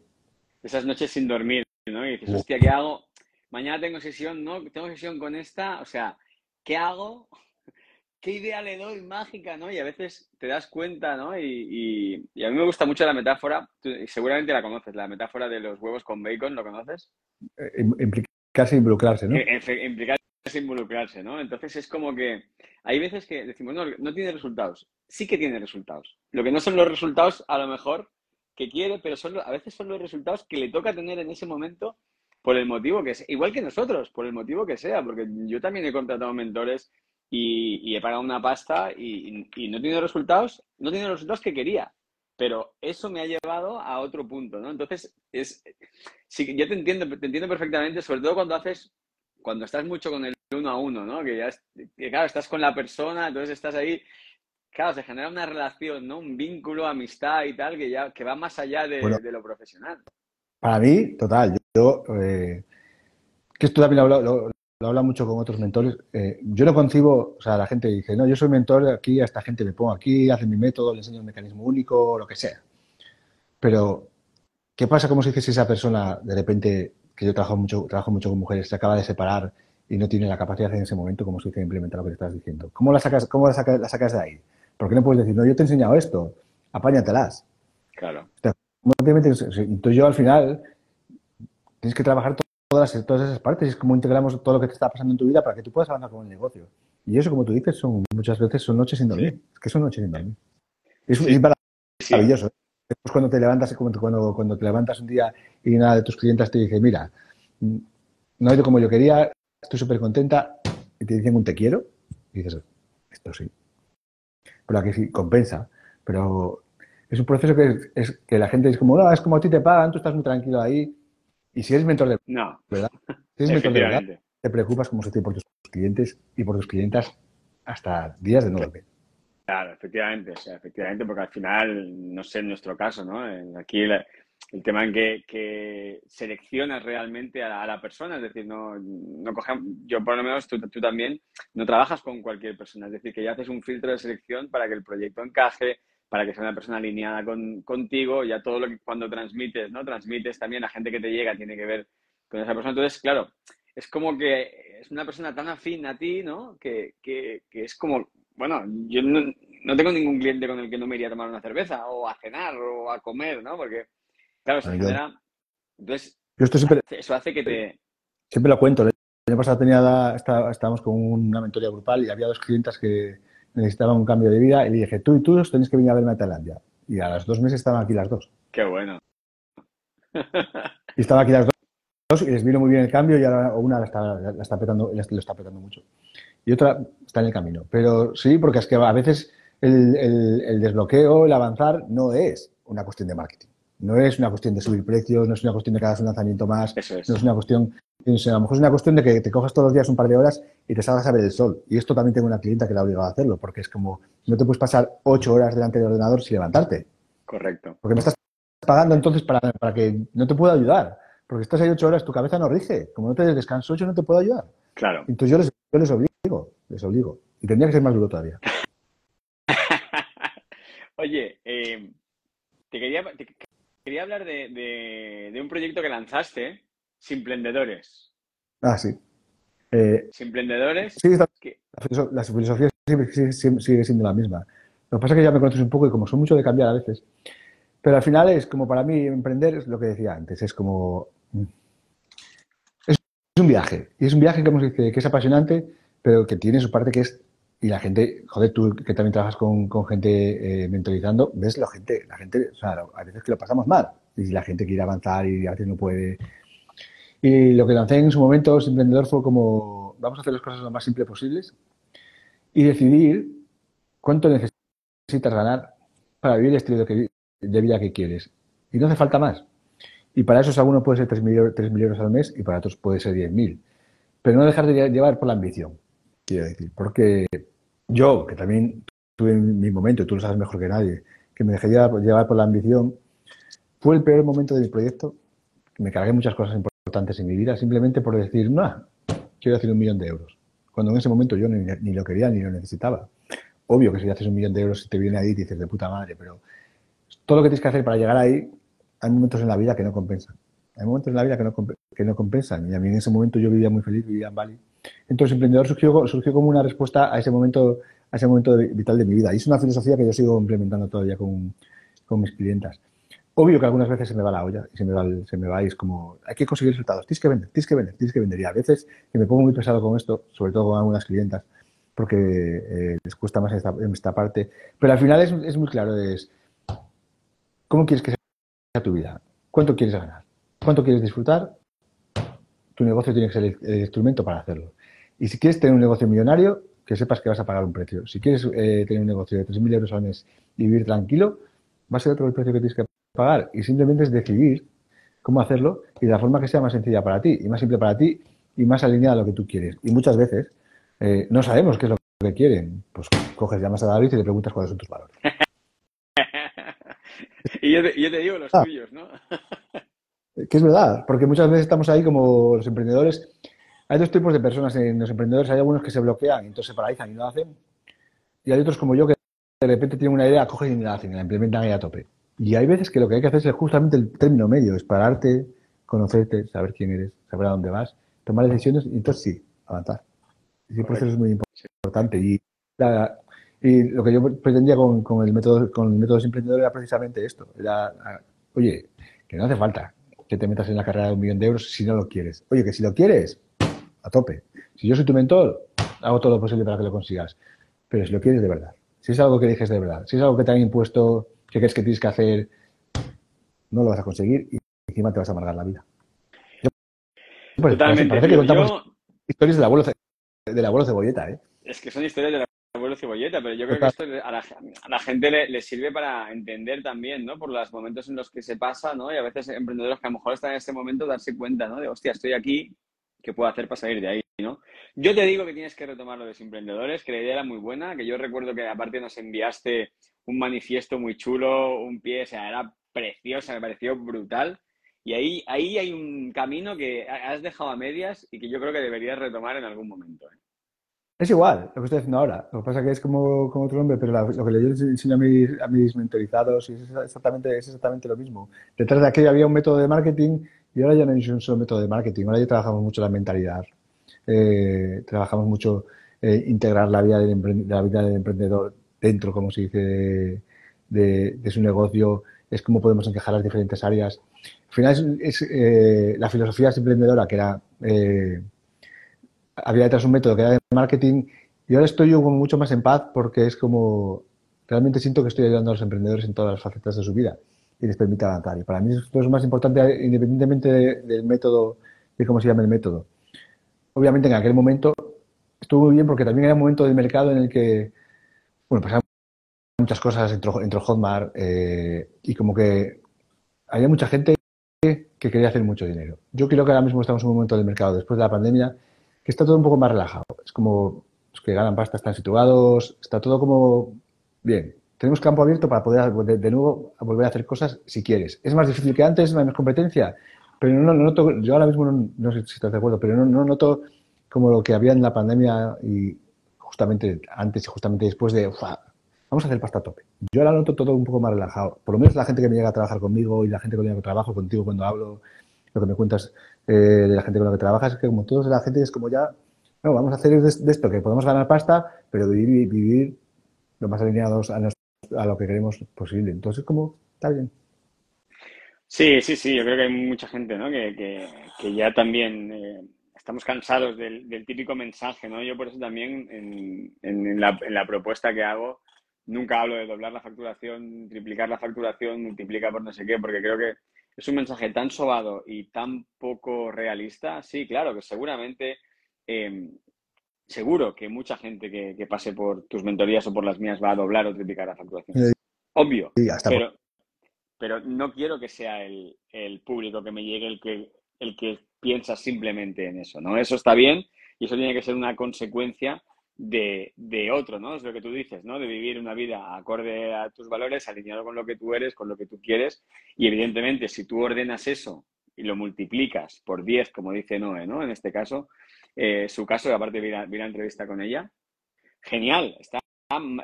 Esas noches sin dormir, ¿no? Y dices, hostia, ¿qué hago? Mañana tengo sesión, ¿no? Tengo sesión con esta, o sea, ¿qué hago? Qué idea le doy mágica, ¿no? Y a veces te das cuenta, ¿no? Y, a mí me gusta mucho la metáfora, seguramente la conoces, la metáfora de los huevos con bacon, ¿lo conoces? Eh, implicarse e involucrarse, ¿no? Eh, implicarse e involucrarse, ¿no? Entonces es como que hay veces que decimos, no, no tiene resultados. Sí que tiene resultados. Lo que no son los resultados, a lo mejor, que quiere, pero son, a veces son los resultados que le toca tener en ese momento por el motivo que sea. Igual que nosotros, por el motivo que sea, porque yo también he contratado mentores y, he pagado una pasta y, no tiene resultados, no tiene los resultados que quería. Pero eso me ha llevado a otro punto, ¿no? Entonces, es, sí, yo te entiendo, te entiendo perfectamente, sobre todo cuando haces, cuando estás mucho con el uno a uno, ¿no? Que ya, claro, estás con la persona, entonces estás ahí, claro, se genera una relación, ¿no? Un vínculo, amistad y tal, que ya que va más allá de, lo profesional. Para mí, total. Yo, eh, que esto también lo, lo, lo habla mucho con otros mentores. Eh, yo no concibo, o sea, la gente dice, no, yo soy mentor aquí, a esta gente me pongo aquí, hace mi método, le enseño un mecanismo único, lo que sea. Pero, ¿qué pasa como si dices esa persona, de repente, que yo trabajo mucho, trabajo mucho con mujeres, se acaba de separar y no tiene la capacidad en ese momento, como se dice, implementar lo que estás diciendo? ¿Cómo la sacas, cómo la sacas, la sacas de ahí? ¿Por qué no puedes decir, no, yo te he enseñado esto, apáñatelas? Claro. Entonces yo al final tienes que trabajar todas, todas esas partes. Es como integramos todo lo que te está pasando en tu vida para que tú puedas avanzar con el negocio. Y eso, como tú dices, son muchas veces son noches sin dormir. Es que son noches sin dormir. Es, maravilloso. Después cuando te levantas, cuando, cuando te levantas un día y una de tus clientes te dice, mira, no ha ido como yo quería, estoy súper contenta, y te dicen un te quiero, y dices, esto sí. Pero aquí sí, compensa. Pero es un proceso que, es, que la gente es como, no, es como a ti te pagan, tú estás muy tranquilo ahí, y si eres mentor de no. verdad, si eres mentor de verdad, te preocupas como se por tus clientes y por tus clientas hasta días de no dormir. Claro, efectivamente, o sea, efectivamente, porque al final, no sé en nuestro caso, ¿no? Aquí el, tema en que, seleccionas realmente a la, persona, es decir, no, no yo por lo menos, tú, tú, también, no trabajas con cualquier persona, es decir, que ya haces un filtro de selección para que el proyecto encaje, para que sea una persona alineada con, contigo, ya todo lo que cuando transmites, ¿no? Transmites también a gente que te llega, tiene que ver con esa persona. Entonces, claro, es como que es una persona tan afín a ti, ¿no? Que, que, que es como, bueno, yo no, no, tengo ningún cliente con el que no me iría a tomar una cerveza o a cenar o a comer, ¿no? Porque, claro, se genera... Entonces, eso hace que te... Siempre lo cuento. El año pasado tenía, estábamos con una mentoría grupal y había dos clientes que necesitaba un cambio de vida y le dije, tú y tú tenéis que venir a verme a Tailandia. Y a las dos meses estaban aquí las dos. Qué bueno. y estaban aquí las dos y les vino muy bien el cambio y ahora una la está, la está petando, lo está petando mucho. Y otra está en el camino. Pero sí, porque es que a veces el, el desbloqueo, el avanzar, no es una cuestión de marketing. No es una cuestión de subir precios, no es una cuestión de que hagas un lanzamiento más, no es una cuestión, a lo mejor es una cuestión de que te cojas todos los días un par de horas y te salgas a ver el sol. Y esto también tengo una clienta que la ha obligado a hacerlo, porque es como, no te puedes pasar ocho horas delante del ordenador sin levantarte. Correcto. Porque me estás pagando entonces para, para que no te pueda ayudar. Porque estás ahí ocho horas, tu cabeza no rige. Como no te descanso ocho, no te puedo ayudar. Claro. Entonces yo les, yo les obligo, les obligo. Y tendría que ser más duro todavía. Oye, eh, te quería, quería hablar de, un proyecto que lanzaste, Simplendedores. Ah, sí. Eh, Simplendedores. Sí, la, filosofía sigue, siendo la misma. Lo que pasa es que ya me conoces un poco y como son mucho de cambiar a veces. Pero al final es como para mí emprender es lo que decía antes, es como... Mm, es un viaje. Y es un viaje que, que es apasionante, pero que tiene su parte que es y la gente, joder, tú que también trabajas con, gente eh, mentorizando, ves la gente, la gente, o sea, a veces que lo pasamos mal. Y la gente quiere avanzar y a veces no puede. Y lo que lancé en su momento, emprendedor, fue como, vamos a hacer las cosas lo más simple posibles y decidir cuánto necesitas ganar para vivir el estilo de, vida que quieres. Y no hace falta más. Y para eso, alguno puede ser 3.000 euros al mes y para otros puede ser 10.000. Pero no dejar de llevar por la ambición quiero decir. Porque yo, que también tuve mi momento, y tú lo sabes mejor que nadie, que me dejé llevar, por la ambición, fue el peor momento de mi proyecto. Me cargué muchas cosas importantes en mi vida simplemente por decir, no, quiero hacer un millón de euros. Cuando en ese momento yo ni, lo quería ni lo necesitaba. Obvio que si haces un millón de euros y te viene ahí dices de puta madre, pero todo lo que tienes que hacer para llegar ahí, hay momentos en la vida que no compensan. Hay momentos en la vida que no, que no compensan. Y a mí en ese momento yo vivía muy feliz, vivía en Bali entonces, emprendedor surgió, como una respuesta a ese momento, a ese momento vital de mi vida. Y es una filosofía que yo sigo implementando todavía con, con mis clientas. Obvio que algunas veces se me va la olla y se me va, se me va y es como, hay que conseguir resultados, tienes que vender, tienes que vender, tienes que vender. Y a veces que me pongo muy pesado con esto, sobre todo con algunas clientas, porque eh, les cuesta más esta, esta, parte. Pero al final es, es muy claro, es, ¿cómo quieres que sea tu vida? ¿Cuánto quieres ganar? ¿Cuánto quieres disfrutar? Tu negocio tiene que ser el instrumento para hacerlo. Y si quieres tener un negocio millonario, que sepas que vas a pagar un precio. Si quieres eh, tener un negocio de 3.000 euros al mes y vivir tranquilo, va a ser otro el precio que tienes que pagar. Y simplemente es decidir cómo hacerlo y de la forma que sea más sencilla para ti y más simple para ti y más alineada a lo que tú quieres. Y muchas veces eh, no sabemos qué es lo que quieren, pues coges, llamas a David y le preguntas cuáles son tus valores. y yo te, digo los ah. tuyos, ¿no? que es verdad, porque muchas veces estamos ahí como los emprendedores. Hay dos tipos de personas en los emprendedores. Hay algunos que se bloquean, y entonces se paralizan y no lo hacen. Y hay otros como yo que de repente tienen una idea, cogen y la hacen, la implementan ahí a tope. Y hay veces que lo que hay que hacer es justamente el término medio, es pararte, conocerte, saber quién eres, saber a dónde vas, tomar decisiones y entonces sí, avanzar. Ese proceso es muy importante. Y, y lo que yo pretendía con, con, el método con el método emprendedor era precisamente esto. Era, oye, que no hace falta que te metas en la carrera de un millón de euros si no lo quieres. Oye, que si lo quieres, a tope. Si yo soy tu mentor, hago todo lo posible para que lo consigas. Pero si lo quieres de verdad, si es algo que dices de verdad, si es algo que te han impuesto, que crees que tienes que hacer, no lo vas a conseguir y encima te vas a amargar la vida. Totalmente. Parece, que contamos historias del abuelo, del abuelo cebolleta, ¿eh? Es que son historias del abuelo cebolleta, pero yo creo que esto a la, gente le, sirve para entender también, ¿no? Por los momentos en los que se pasa, ¿no? Y a veces emprendedores que a lo mejor están en ese momento darse cuenta, ¿no? De, hostia, estoy aquí, ¿qué puedo hacer para salir de ahí, ¿no? Yo te digo que tienes que retomar lo de emprendedores, que la idea era muy buena, que yo recuerdo que aparte nos enviaste un manifiesto muy chulo, un pie, o sea, era preciosa, me pareció brutal. Y ahí, ahí hay un camino que has dejado a medias y que yo creo que deberías retomar en algún momento. ¿eh? Es igual lo que estoy haciendo ahora. Lo que pasa es que es como, como otro nombre, pero lo que yo enseño a mis, a mis mentorizados es exactamente, es exactamente lo mismo. Detrás de aquello había un método de marketing y ahora ya no es un solo método de marketing. Ahora ya trabajamos mucho la mentalidad. Eh, trabajamos mucho eh, integrar la vida, del la vida del emprendedor dentro, como se dice, de, su negocio. Es cómo podemos encajar las diferentes áreas. Al final es, eh, la filosofía emprendedora que era había detrás un método que era de marketing y ahora estoy yo mucho más en paz porque es como realmente siento que estoy ayudando a los emprendedores en todas las facetas de su vida y les permite avanzar. Y para mí esto es más importante independientemente del método, de cómo se llama el método. Obviamente en aquel momento estuvo muy bien porque también era un momento del mercado en el que, bueno, pasaban muchas cosas, entró, entró Hotmart eh, y como que había mucha gente que quería hacer mucho dinero. Yo creo que ahora mismo estamos en un momento del mercado, después de la pandemia, que está todo un poco más relajado. Es como los que ganan pasta están situados, está todo como bien. Tenemos campo abierto para poder de, nuevo volver a hacer cosas si quieres. Es más difícil que antes, no hay más competencia, pero no, noto, yo ahora mismo no, sé si estás de acuerdo, pero no, noto como lo que había en la pandemia y justamente antes y justamente después de, vamos a hacer pasta a tope. Yo ahora noto todo un poco más relajado. Por lo menos la gente que me llega a trabajar conmigo y la gente con la que trabajo contigo cuando hablo, lo que me cuentas eh, de la gente con la que trabajas, es que como todos la gente es como ya, no, vamos a hacer de, esto, que podemos ganar pasta, pero vivir, vivir lo más alineados a, a lo que queremos posible. Entonces, como, está bien. Sí, sí, sí, yo creo que hay mucha gente, ¿no? Que, que, ya también eh, estamos cansados del, típico mensaje, ¿no? Yo por eso también en, la, propuesta que hago nunca hablo de doblar la facturación, triplicar la facturación, multiplica por no sé qué, porque creo que es un mensaje tan sobado y tan poco realista. Sí, claro, que seguramente, em, seguro que mucha gente que, pase por tus mentorías o por las mías va a doblar o triplicar la facturación. Obvio. pero, pero no quiero que sea el, público que me llegue el que, el que piensa simplemente en eso, ¿no? Eso está bien y eso tiene que ser una consecuencia de, de, otro, ¿no? Es lo que tú dices, ¿no? De vivir una vida acorde a tus valores, alineado con lo que tú eres, con lo que tú quieres. Y evidentemente, si tú ordenas eso y lo multiplicas por 10, como dice Noé, ¿no? En este caso, eh, su caso, aparte vi la, entrevista con ella, genial, está,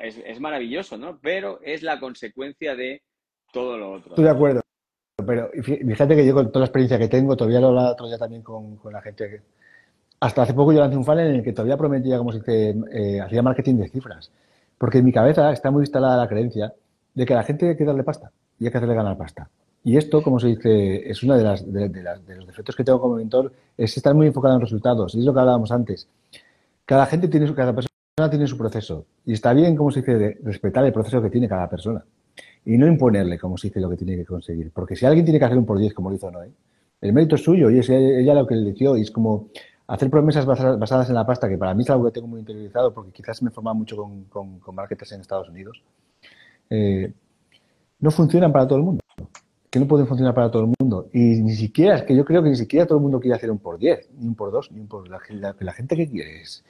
es, es, maravilloso, ¿no? Pero es la consecuencia de todo lo otro. Estoy de acuerdo. Pero fíjate que yo con toda la experiencia que tengo, todavía lo hablaba otro día también con, con la gente que hasta hace poco yo lancé un funnel en el que todavía prometía, como se dice, eh, hacía marketing de cifras. Porque en mi cabeza está muy instalada la creencia de que a la gente hay que darle pasta y hay que hacerle ganar pasta. Y esto, como se dice, es uno de, las, de, los defectos que tengo como mentor, es estar muy enfocado en resultados. Y es lo que hablábamos antes. Cada gente tiene su, cada persona tiene su proceso. Y está bien, como se dice, de respetar el proceso que tiene cada persona. Y no imponerle, como se dice, lo que tiene que conseguir. Porque si alguien tiene que hacer un por diez, como lo hizo Noé, el mérito es suyo y es ella lo que dijo. Y es como, hacer promesas basadas en la pasta, que para mí es algo que tengo muy interiorizado porque quizás me forma mucho con, con, con marketers en Estados Unidos, eh, no funcionan para todo el mundo. Que no pueden funcionar para todo el mundo. Y ni siquiera, es que yo creo que ni siquiera todo el mundo quiere hacer un por 10, ni un por 2, ni un por... La, la, la gente que quiere es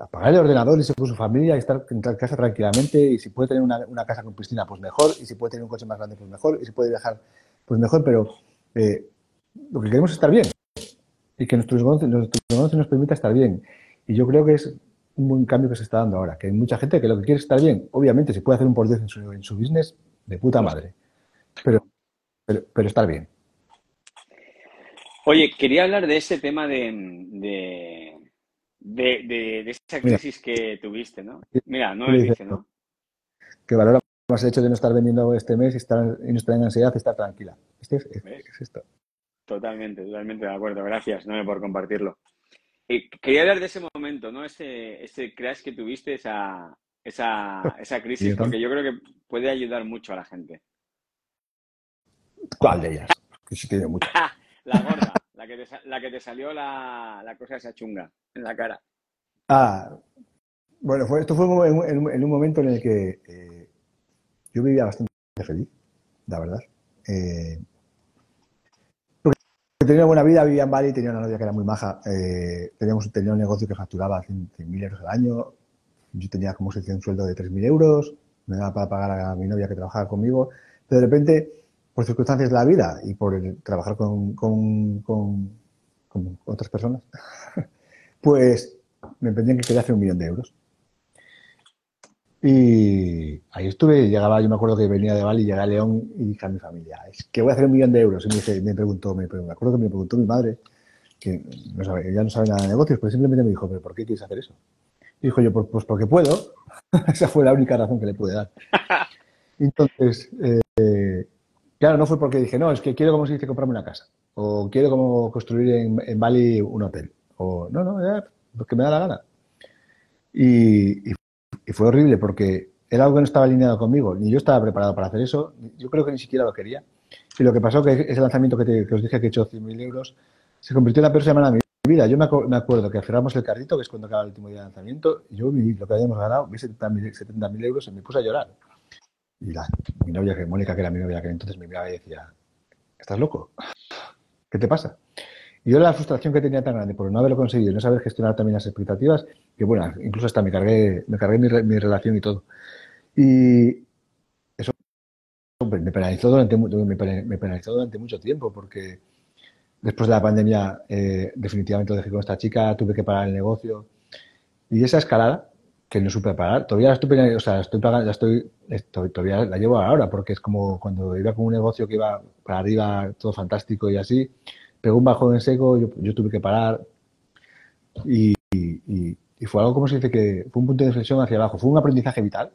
apagar el ordenador y se con su familia y estar en casa tranquilamente y si puede tener una, casa con piscina, pues mejor, y si puede tener un coche más grande, pues mejor, y si puede viajar, pues mejor, pero eh, lo que queremos es estar bien y que nuestro negocio, nos permita estar bien. Y yo creo que es un buen cambio que se está dando ahora, que hay mucha gente que lo que quiere es estar bien. Obviamente, si puede hacer un por 10 en su, en su business, de puta madre, pero, pero, estar bien. Oye, quería hablar de ese tema de de, de, esa crisis que tuviste, ¿no? Mira, no me dice, ¿no? Que valora más el hecho de no estar vendiendo este mes y, estar, y no estar en ansiedad, estar tranquila. Este es, esto. Totalmente, totalmente de acuerdo. Gracias, no por compartirlo. Y quería hablar de ese momento, ¿no? Ese, ese crash que tuviste, esa, esa, esa crisis, porque yo creo que puede ayudar mucho a la gente. ¿Cuál de ellas? Que sí tiene mucho. la gorda. La que te, salió la, cosa esa chunga en la cara. Ah, bueno, esto fue en, un momento en el que eh, yo vivía bastante feliz, la verdad. Eh, porque tenía buena vida, vivía en Bali, tenía una novia que era muy maja, eh, teníamos, tenía un negocio que facturaba 100.000 euros al año, yo tenía como si un sueldo de 3.000 euros, me daba para pagar a mi novia que trabajaba conmigo, pero de repente por circunstancias de la vida y por trabajar con, con, otras personas, pues me empeñé que quería hacer un millón de euros. Y ahí estuve, llegaba, yo me acuerdo que venía de Bali, llegué a León y dije a mi familia, es que voy a hacer un millón de euros. Y me, dice, me preguntó, me, me acuerdo que me preguntó mi madre, que no sabe, ya no sabe nada de negocios, pero simplemente me dijo, ¿pero por qué quieres hacer eso? Y dijo yo, pues, pues porque puedo. Esa fue la única razón que le pude dar. Entonces, eh, Claro, no fue porque dije, no, es que quiero, como se dice, comprarme una casa. O quiero como construir en, Bali un hotel. O no, no, ya, que me da la gana. Y, fue horrible porque era algo que no estaba alineado conmigo. Ni yo estaba preparado para hacer eso. Yo creo que ni siquiera lo quería. Y lo que pasó que ese lanzamiento que, os dije que he hecho 100.000 euros se convirtió en la peor semana de mi vida. Yo me, acuerdo que cerramos el carrito, que es cuando acaba el último día de lanzamiento, y yo lo que habíamos ganado, vi 70.000 70 euros y me puse a llorar. Y mi novia, que Mónica, que era mi novia, que entonces me miraba y decía, ¿estás loco? ¿Qué te pasa? Y yo la frustración que tenía tan grande por no haberlo conseguido y no saber gestionar también las expectativas, que bueno, incluso hasta me cargué, me cargué mi, relación y todo. Y eso me penalizó durante, me penalizó durante mucho tiempo porque después de la pandemia eh, definitivamente lo dejé con esta chica, tuve que parar el negocio. Y esa escalada que no supe parar. Todavía la estoy, o sea, estoy pagando, la estoy, todavía la llevo ahora, porque es como cuando iba con un negocio que iba para arriba, todo fantástico y así, pegó un bajón en seco, yo, tuve que parar y, fue algo como se dice que fue un punto de inflexión hacia abajo. Fue un aprendizaje vital,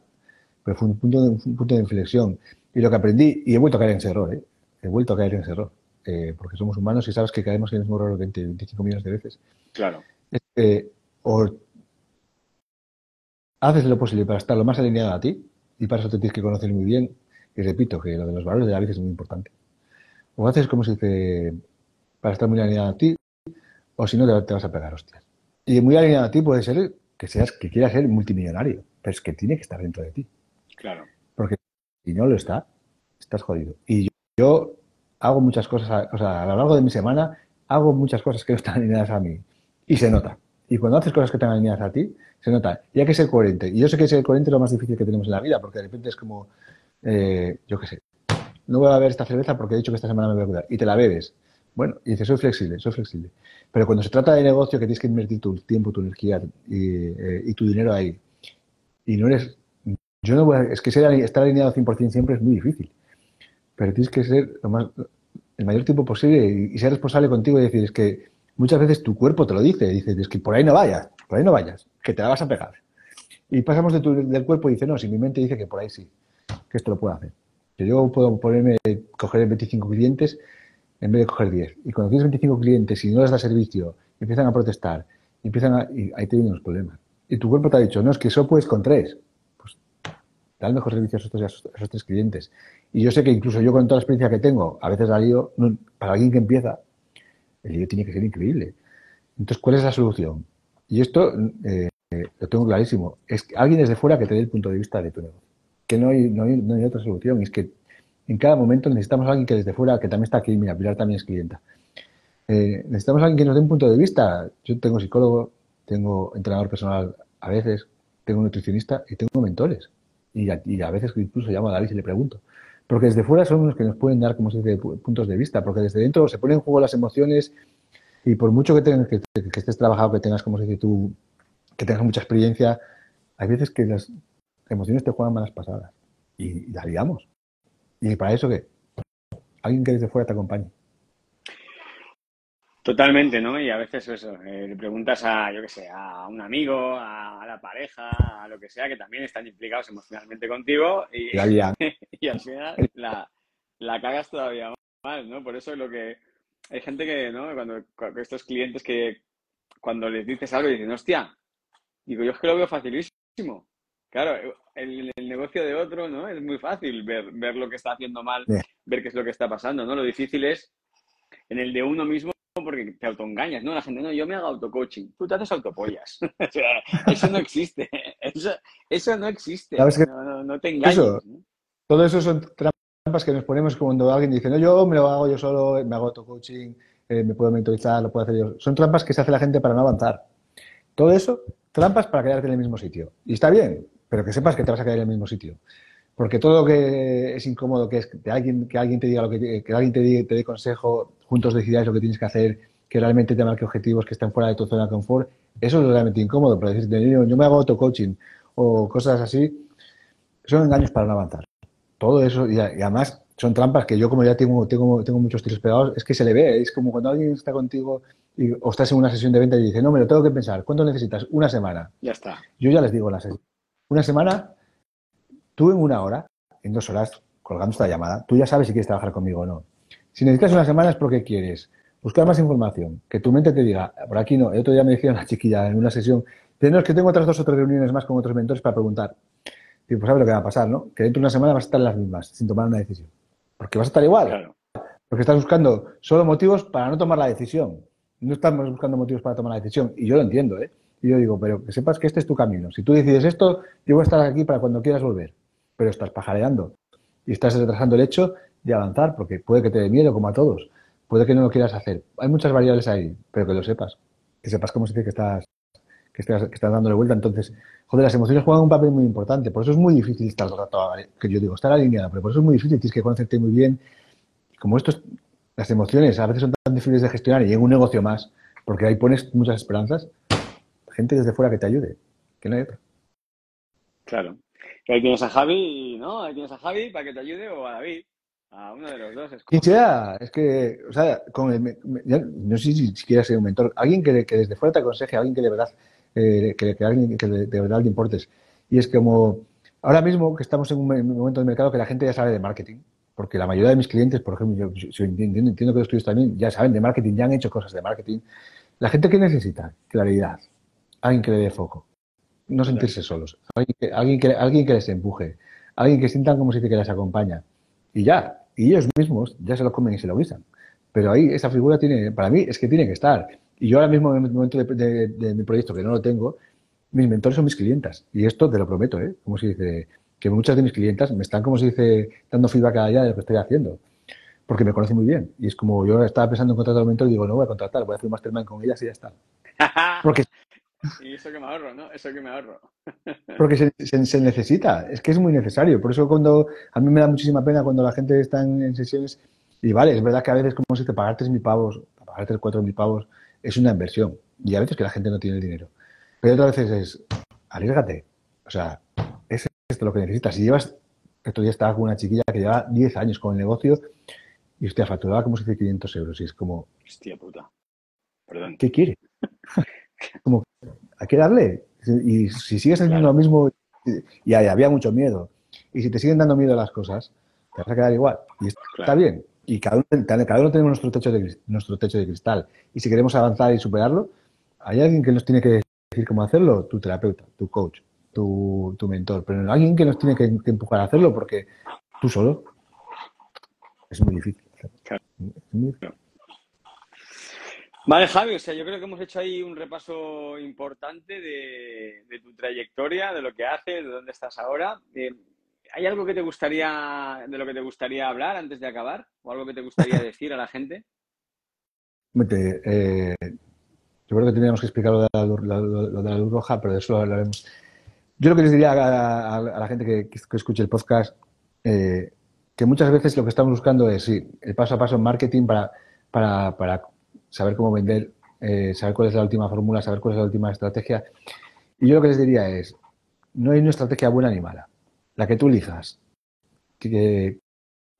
pero fue un punto de, un punto de inflexión. Y lo que aprendí, y he vuelto a caer en ese error, ¿eh? he vuelto a caer en ese error, eh, porque somos humanos y sabes que caemos en el mismo error 20, 25 millones de veces. Claro. o haces lo posible para estar lo más alineado a ti y para eso te tienes que conocer muy bien. Y repito que lo de los valores de la vida es muy importante. O haces como se dice para estar muy alineado a ti o si no te, vas a pegar hostias. Y muy alineado a ti puede ser que seas que quieras ser multimillonario, pero es que tiene que estar dentro de ti. Claro. Porque si no lo está, estás jodido. Y yo, hago muchas cosas, o sea, a lo largo de mi semana hago muchas cosas que no están alineadas a mí y se nota. Y cuando haces cosas que están alineadas a ti, se nota. Y hay que ser coherente. Y yo sé que ser coherente es lo más difícil que tenemos en la vida, porque de repente es como, eh, yo qué sé, no voy a beber esta cerveza porque he dicho que esta semana me voy a cuidar. Y te la bebes. Bueno, y dices, soy flexible, soy flexible. Pero cuando se trata de negocio que tienes que invertir tu tiempo, tu energía y, eh, tu dinero ahí, y no eres, yo no voy a, es que ser, estar alineado 100% siempre es muy difícil. Pero tienes que ser lo más, el mayor tiempo posible y ser responsable contigo y decir, es que muchas veces tu cuerpo te lo dice, dice, es que por ahí no vayas, por ahí no vayas, que te la vas a pegar. Y pasamos de tu, del cuerpo y dice, no, si mi mente dice que por ahí sí, que esto lo puedo hacer. Que yo puedo ponerme, coger 25 clientes en vez de coger 10. Y cuando tienes 25 clientes y no les da servicio, empiezan a protestar, empiezan a, y ahí te vienen los problemas. Y tu cuerpo te ha dicho, no, es que eso puedes con tres. Pues da el mejor servicio a esos, a esos, tres clientes. Y yo sé que incluso yo con toda la experiencia que tengo, a veces la lío, para alguien que empieza, el lío tiene que ser increíble. Entonces, ¿cuál es la solución? Y esto eh, lo tengo clarísimo. Es que alguien desde fuera que te dé el punto de vista de tu negocio. Que no hay, no hay, otra solución. Es que en cada momento necesitamos a alguien que desde fuera, que también está aquí, mira, Pilar también es clienta. Eh, necesitamos a alguien que nos dé un punto de vista. Yo tengo psicólogo, tengo entrenador personal a veces tengo nutricionista y tengo mentores. Y a, y a veces incluso llamo a David y le pregunto. Porque desde fuera son los que nos pueden dar, como se dice, puntos de vista, porque desde dentro se ponen en juego las emociones y por mucho que, tengas, que, estés trabajado, que tengas, como se dice tú, que tengas mucha experiencia, hay veces que las emociones te juegan malas pasadas y, y la liamos. Y para eso que alguien que desde fuera te acompañe. Totalmente, ¿no? Y a veces eso, eh, le preguntas a, yo qué sé, a un amigo, a, la pareja, a lo que sea, que también están implicados emocionalmente contigo y, y al final la, la, cagas todavía más, ¿no? Por eso es lo que hay gente que, ¿no? Cuando, estos clientes que cuando les dices algo dicen, hostia, digo, yo es que lo veo facilísimo. Claro, el, el negocio de otro, ¿no? Es muy fácil ver, ver lo que está haciendo mal, ver qué es lo que está pasando, ¿no? Lo difícil es en el de uno mismo porque te autoengañas, ¿no? La gente, no, yo me hago autocoaching. Tú te haces autopollas. o sea, eso no existe. Eso, eso no existe. no, te engañes. Todo eso son trampas que nos ponemos cuando alguien dice, no, yo me lo hago yo solo, me hago autocoaching, eh, me puedo mentorizar, lo puedo hacer yo. Son trampas que se hace la gente para no avanzar. Todo eso, trampas para quedarte en el mismo sitio. Y está bien, pero que sepas que te vas a quedar en el mismo sitio. Porque todo lo que es incómodo, que es que alguien, que alguien te diga lo que, que alguien te, te dé consejo, juntos decidáis lo que tienes que hacer, que realmente te marque objetivos que estén fuera de tu zona de confort, eso es realmente incómodo. Pero decirte, yo me hago auto-coaching o cosas así, son engaños para no avanzar. Todo eso, y, además son trampas que yo como ya tengo, tengo, tengo muchos tiros pegados, es que se le ve, es como cuando alguien está contigo y, o estás en una sesión de venta y dice, no, me lo tengo que pensar, ¿cuánto necesitas? Una semana. Ya está. Yo ya les digo la sesión. Una semana Tú en una hora, en dos horas, colgando esta llamada, tú ya sabes si quieres trabajar conmigo o no. Si necesitas una semana es porque quieres buscar más información, que tu mente te diga, por aquí no. El otro día me decía una chiquilla en una sesión, es que tengo otras dos o tres reuniones más con otros mentores para preguntar. Y pues sabes lo que va a pasar, ¿no? Que dentro de una semana vas a estar en las mismas, sin tomar una decisión. Porque vas a estar igual. Porque estás buscando solo motivos para no tomar la decisión. No estamos buscando motivos para tomar la decisión. Y yo lo entiendo, ¿eh? Y yo digo, pero que sepas que este es tu camino. Si tú decides esto, yo voy a estar aquí para cuando quieras volver pero estás pajareando y estás retrasando el hecho de avanzar, porque puede que te dé miedo, como a todos, puede que no lo quieras hacer. Hay muchas variables ahí, pero que lo sepas, que sepas cómo se dice que estás, que estás, que estás dándole vuelta. Entonces, joder, las emociones juegan un papel muy importante, por eso es muy difícil estar todo que yo digo, estar alineado, pero por eso es muy difícil, tienes que conocerte muy bien. Como esto las emociones a veces son tan difíciles de gestionar y en un negocio más, porque ahí pones muchas esperanzas, gente desde fuera que te ayude, que no hay otra. Claro, ahí tienes a Javi, ¿no? Ahí tienes a Javi para que te ayude o a David. A uno de los dos. Sea, es que, o sea, con el, no sé si, si quieres ser un mentor, alguien que, que, desde fuera te aconseje, alguien que de verdad, eh, que, que, alguien que de, verdad le importes. Y es como, ahora mismo que estamos en un momento del mercado que la gente ya sabe de marketing, porque la mayoría de mis clientes, por ejemplo, yo, entiendo, entiendo, que los tuyos también ya saben de marketing, ya han hecho cosas de marketing. La gente que necesita claridad, alguien que le dé foco, no sentirse solos. Alguien que, alguien que, alguien que les empuje. Alguien que sientan como si te que les acompaña. Y ya. Y ellos mismos ya se lo comen y se lo guisan. Pero ahí esa figura tiene, para mí, es que tiene que estar. Y yo ahora mismo, en el momento de, mi proyecto, que no lo tengo, mis mentores son mis clientas. Y esto te lo prometo, ¿eh? Como se dice, que muchas de mis clientas me están, como se dice, dando feedback cada día de lo que estoy haciendo. Porque me conocen muy bien. Y es como yo estaba pensando en contratar a un mentor y digo, no voy a contratar, voy a hacer un mastermind con ellas y ya está. Porque y eso que me ahorro, ¿no? Eso que me ahorro. Porque se, se, necesita, es que es muy necesario. Por eso cuando a mí me da muchísima pena cuando la gente está en, sesiones y vale, es verdad que a veces como si te pagar 3.000 pavos, pagar 3, 4.000 pavos es una inversión y a veces que la gente no tiene el dinero. Pero otras veces es, arriesgate. O sea, es esto lo que necesitas. Si llevas, estos días estaba con una chiquilla que lleva 10 años con el negocio y usted facturaba como si dice 500 euros y es como... Hostia puta. Perdón. ¿Qué quiere? como, hay que darle. Y si sigues haciendo lo mismo, y, había mucho miedo, y si te siguen dando miedo las cosas, te vas a quedar igual. Y está bien. Y cada uno, cada uno tenemos nuestro techo, de, nuestro techo de cristal. Y si queremos avanzar y superarlo, hay alguien que nos tiene que decir cómo hacerlo, tu terapeuta, tu coach, tu, tu mentor. Pero no alguien que nos tiene que, empujar a hacerlo porque tú solo es muy difícil. Es muy difícil. Vale, Javi, o sea, yo creo que hemos hecho ahí un repaso importante de, tu trayectoria, de lo que haces, de dónde estás ahora. Eh, ¿Hay algo que te gustaría, de lo que te gustaría hablar antes de acabar? ¿O algo que te gustaría decir a la gente? Eh, Yo creo que tendríamos que explicar lo de la, lo de la luz roja, pero de eso lo hablaremos. Yo lo que les diría a, la gente que, escuche el podcast, eh, que muchas veces lo que estamos buscando es, sí, el paso a paso en marketing para, para, para saber cómo vender, eh, saber cuál es la última fórmula, saber cuál es la última estrategia. Y yo lo que les diría es, no hay una estrategia buena ni mala. La que tú elijas, que,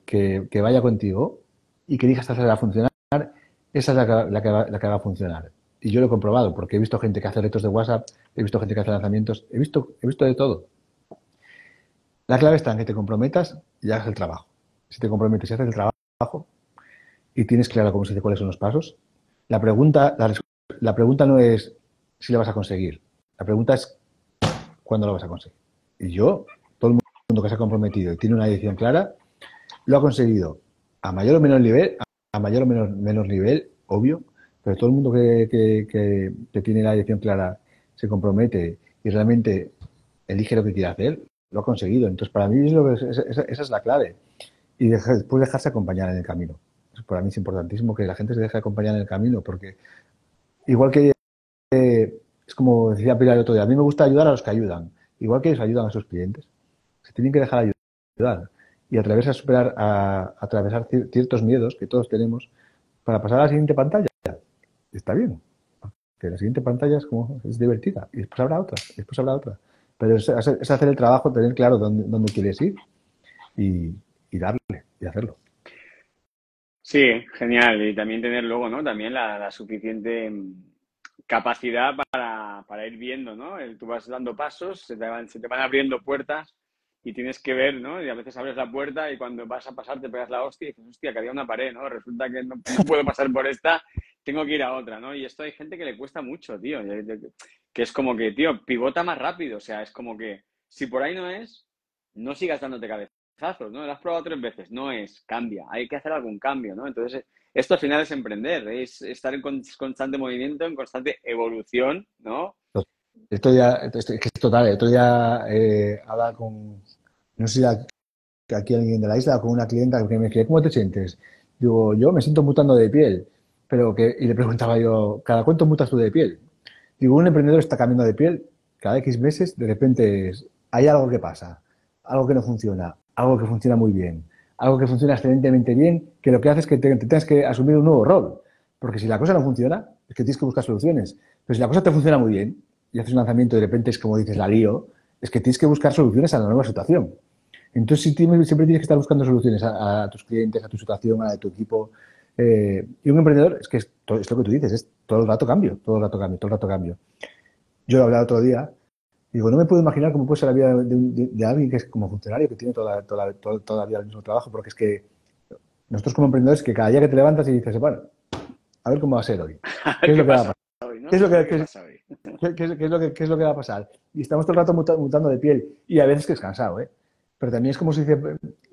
que, vaya contigo y que elijas hacerla funcionar, esa es la que, va a funcionar. Y yo lo he comprobado, porque he visto gente que hace retos de WhatsApp, he visto gente que hace lanzamientos, he visto, he visto de todo. La clave está en que te comprometas y hagas el trabajo. Si te comprometes y haces el trabajo y tienes claro cómo se dice cuáles son los pasos, la pregunta, la, pregunta no es si lo vas a conseguir. La pregunta es cuándo lo vas a conseguir. Y yo, todo el mundo que se ha comprometido y tiene una dirección clara, lo ha conseguido a mayor o menor nivel, a mayor o menor, menor nivel, obvio, pero todo el mundo que, tiene la dirección clara se compromete y realmente elige lo que quiere hacer, lo ha conseguido. Entonces, para mí es lo que esa, es la clave. Y después dejarse acompañar en el camino. Para mí es importantísimo que la gente se deje acompañar en el camino, porque igual que eh, es como decía Pilar el otro día, a mí me gusta ayudar a los que ayudan, igual que ellos ayudan a sus clientes. Se tienen que dejar ayudar y atravesar, superar, a, atravesar ciertos miedos que todos tenemos para pasar a la siguiente pantalla está bien. Que la siguiente pantalla es como es divertida y después habrá otra, y después habrá otra. Pero es, hacer el trabajo, tener claro dónde, dónde quieres ir y, darle y hacerlo. Sí, genial. Y también tener luego, ¿no? También la, suficiente capacidad para, para, ir viendo, ¿no? Tú vas dando pasos, se te, van, se te van abriendo puertas y tienes que ver, ¿no? Y a veces abres la puerta y cuando vas a pasar te pegas la hostia y dices, hostia, que había una pared, ¿no? Resulta que no puedo pasar por esta tengo que ir a otra, ¿no? Y esto hay gente que le cuesta mucho, tío. Que es como que, tío, pivota más rápido. O sea, es como que si por ahí no es, no sigas dándote ¿no? Lo has probado tres veces, no es, cambia. Hay que hacer algún cambio, ¿no? Entonces, esto al final es emprender, es estar en constante movimiento, en constante evolución, ¿no? Esto ya, es que es total. Esto ya eh, habla con, no sé si aquí alguien de la isla, con una clienta que me decía, ¿cómo te sientes? Digo, yo me siento mutando de piel pero que, y le preguntaba yo, ¿cada cuánto mutas tú de piel? Digo, un emprendedor está cambiando de piel cada X meses, de repente hay algo que pasa, algo que no funciona, algo que funciona muy bien, algo que funciona excelentemente bien, que lo que hace es que te, tengas que asumir un nuevo rol. Porque si la cosa no funciona, es que tienes que buscar soluciones. Pero si la cosa te funciona muy bien y haces un lanzamiento y de repente es como dices, la lío, es que tienes que buscar soluciones a la nueva situación. Entonces, si siempre tienes que estar buscando soluciones a, a, tus clientes, a tu situación, a la de tu equipo, eh, y un emprendedor es que es, lo que tú dices, es todo el rato cambio, todo el rato cambio, todo el rato cambio. Yo hablaba otro día, digo, no me puedo imaginar cómo puede ser la vida de, alguien que es como funcionario, que tiene toda, toda, toda, vida el mismo trabajo, porque es que nosotros como emprendedores, que cada día que te levantas y dices, bueno, a ver cómo va a ser hoy. ¿Qué es lo que va a pasar? ¿Qué es lo que, es lo que va a pasar? Y estamos todo el rato mutando de piel y a veces que es cansado, ¿eh? Pero también es como se dice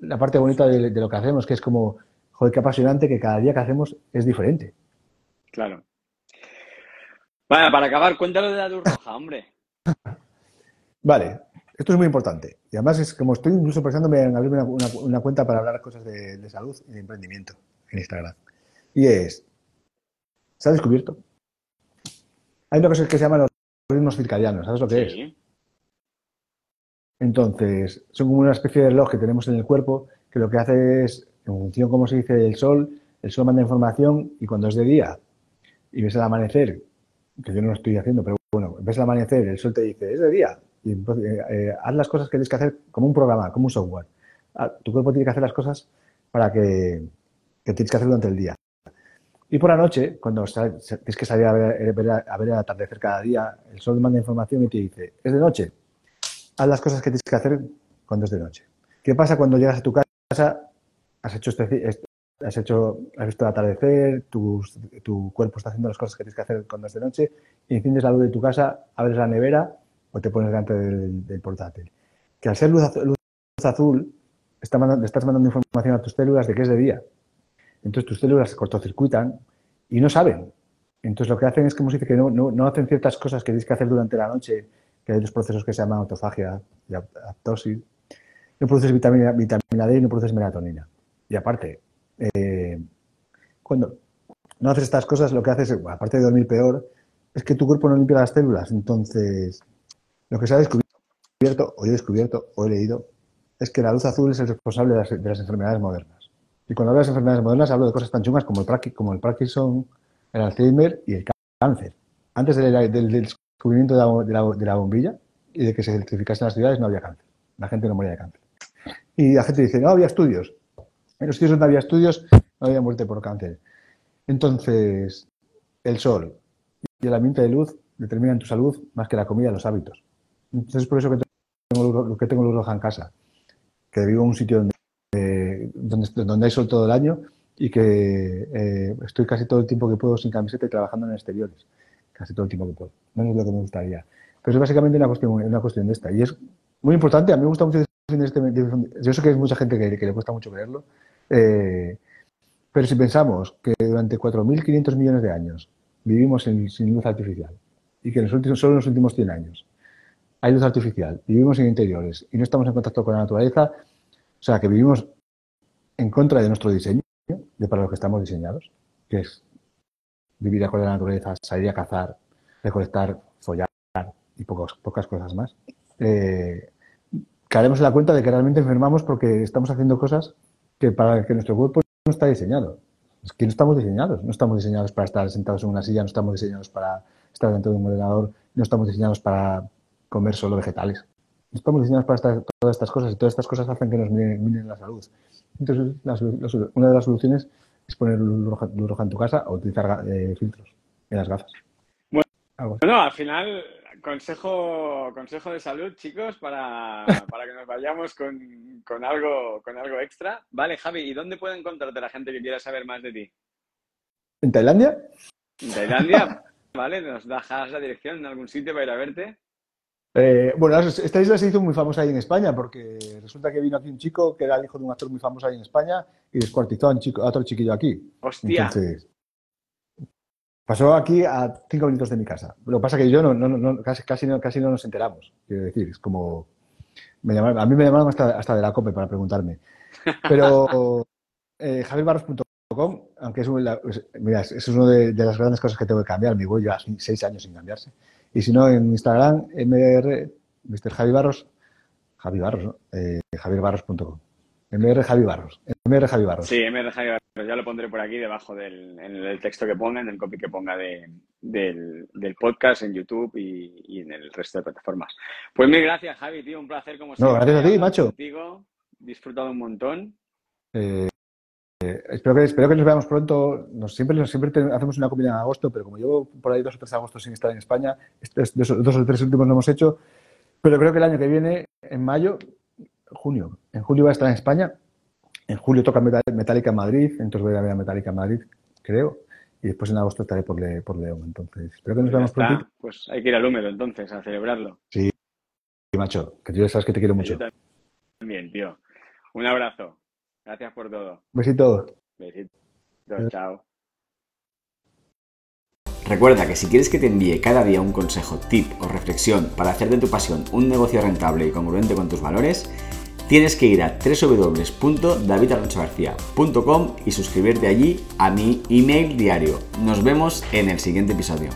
la parte bonita de, de, lo que hacemos, que es como joder, qué apasionante que cada día que hacemos es diferente. Claro. Bueno, para acabar, cuéntalo de la luz roja, hombre. vale, esto es muy importante. Y además es como estoy incluso pensándome en abrirme una, cuenta para hablar cosas de, salud y de emprendimiento en Instagram. Y es, ¿se ha descubierto? Hay una cosa que se llama los ritmos circadianos, ¿sabes lo que es? Entonces, son como una especie de reloj que tenemos en el cuerpo que lo que hace es en función, como se dice, el sol, el sol manda información y cuando es de día y ves el amanecer, que yo no lo estoy haciendo, pero bueno, ves el amanecer, el sol te dice, es de día, eh, eh, haz las cosas que tienes que hacer como un programa, como un software. Ah, tu cuerpo tiene que hacer las cosas para que, tienes que hacer durante el día. Y por la noche, cuando tienes que salir a ver, a ver el atardecer cada día, el sol manda información y te dice, es de noche, haz las cosas que tienes que hacer cuando es de noche. ¿Qué pasa cuando llegas a tu casa has hecho, este, has hecho, has visto el atardecer, tu, cuerpo está haciendo las cosas que tienes que hacer cuando es de noche, enciendes la luz de tu casa, abres la nevera o te pones delante del, portátil. Que al ser luz, azul, está mandando, estás mandando información a tus células de que es de día. Entonces tus células se cortocircuitan y no saben. Entonces lo que hacen es como se dice que no, no, hacen ciertas cosas que tienes que hacer durante la noche, que hay dos procesos que se llaman autofagia y aptosis. No produces vitamina, vitamina D y no produces melatonina. Y aparte, eh, cuando no haces estas cosas, lo que haces, aparte de dormir peor, es que tu cuerpo no limpia las células. Entonces, lo que se ha descubierto, o he descubierto, o he leído, es que la luz azul es el responsable de las, enfermedades modernas. Y cuando hablo de las enfermedades modernas hablo de cosas tan chungas como el, como el Parkinson, el Alzheimer y el cáncer. Antes del, descubrimiento de la, bombilla y de que se electrificasen las ciudades no había cáncer. La gente no moría de cáncer. Y la gente dice, no había estudios. En los estudios donde había estudios no había muerte por cáncer. Entonces, el sol y el ambiente de luz determinan tu salud más que la comida y los hábitos. Entonces, es por eso que tengo, lo que tengo en casa que vivo en un sitio donde, donde, hay sol todo el año y que eh, estoy casi todo el tiempo que puedo sin camiseta y trabajando en exteriores. Casi todo el tiempo que puedo. No es lo que me gustaría. Pero es básicamente una cuestión, una cuestión de esta. Y es muy importante. A mí me gusta mucho este, Yo sé que hay mucha gente que, le cuesta mucho creerlo. Eh, pero si pensamos que durante 4.500 millones de años vivimos sin, luz artificial y que solo en los últimos 100 años hay luz artificial, vivimos en interiores y no estamos en contacto con la naturaleza, o sea, que vivimos en contra de nuestro diseño, de para lo que estamos diseñados, que es vivir acorde a la naturaleza, salir a cazar, recolectar, follar y pocas, pocas cosas más. Eh, caeremos en la cuenta de que realmente enfermamos porque estamos haciendo cosas que para que nuestro cuerpo no está diseñado. Es que no estamos diseñados. No estamos diseñados para estar sentados en una silla, no estamos diseñados para estar dentro de un ordenador, no estamos diseñados para comer solo vegetales. Estamos diseñados para todas estas cosas y todas estas cosas hacen que nos miren, la salud. Entonces, una de las soluciones es poner luz roja, en tu casa o utilizar eh, filtros en las gafas. Bueno, al final, consejo, consejo de salud, chicos, para, que nos vayamos con, con, algo, con algo extra. Vale, Javi, ¿y dónde puede encontrarte la gente que quiera saber más de ti? ¿En Tailandia? En Tailandia, vale, nos dejas la dirección en algún sitio para ir a verte. Eh, bueno, esta isla se hizo muy famosa ahí en España porque resulta que vino aquí un chico que era el hijo de un actor muy famoso ahí en España y descuartizó a, un chico, a otro chiquillo aquí. Hostia. Entonces, pasó aquí a cinco minutos de mi casa. Lo que pasa es que yo no, no, no casi, casi, no, casi no nos enteramos. Quiero decir, es como. Me a mí me llamaron hasta, hasta de la COPE para preguntarme. Pero eh, javierbarros.com, aunque es, una de, de, las grandes cosas que tengo que cambiar. Mi web lleva seis años sin cambiarse. Y si no, en Instagram, MR, Mr. Javi Barros, Javi Barros, ¿no? Eh, javierbarros.com. MR Javi Barros. MR Javi Barros. Sí, MR Javi Barros. Ya lo pondré por aquí debajo del en el texto que ponga, en el copy que ponga de, del, podcast en YouTube y, en el resto de plataformas. Pues mil gracias, Javi, tío. Un placer como siempre. No, gracias a ti, macho. Contigo. Disfrutado un montón. Eh, eh, espero, que, espero que nos veamos pronto. Nos, siempre siempre hacemos una comida en agosto, pero como llevo por ahí dos o tres agostos sin estar en España, estos dos, o tres últimos no hemos hecho. Pero creo que el año que viene, en mayo, junio, en julio va a estar en España. En julio toca Metallica en Madrid, entonces voy a ver a Metallica en Madrid, creo. Y después en agosto estaré por, por León. Entonces, espero que nos veamos pronto. Pues hay que ir al húmedo entonces, a celebrarlo. Sí, macho, que tú ya sabes que te quiero mucho. Yo también, tío. Un abrazo. Gracias por todo. Besito. Besito. Chao. Recuerda que si quieres que te envíe cada día un consejo, tip o reflexión para hacer de tu pasión un negocio rentable y congruente con tus valores, tienes que ir a www.davidarrochagarcía.com y suscribirte allí a mi email diario. Nos vemos en el siguiente episodio.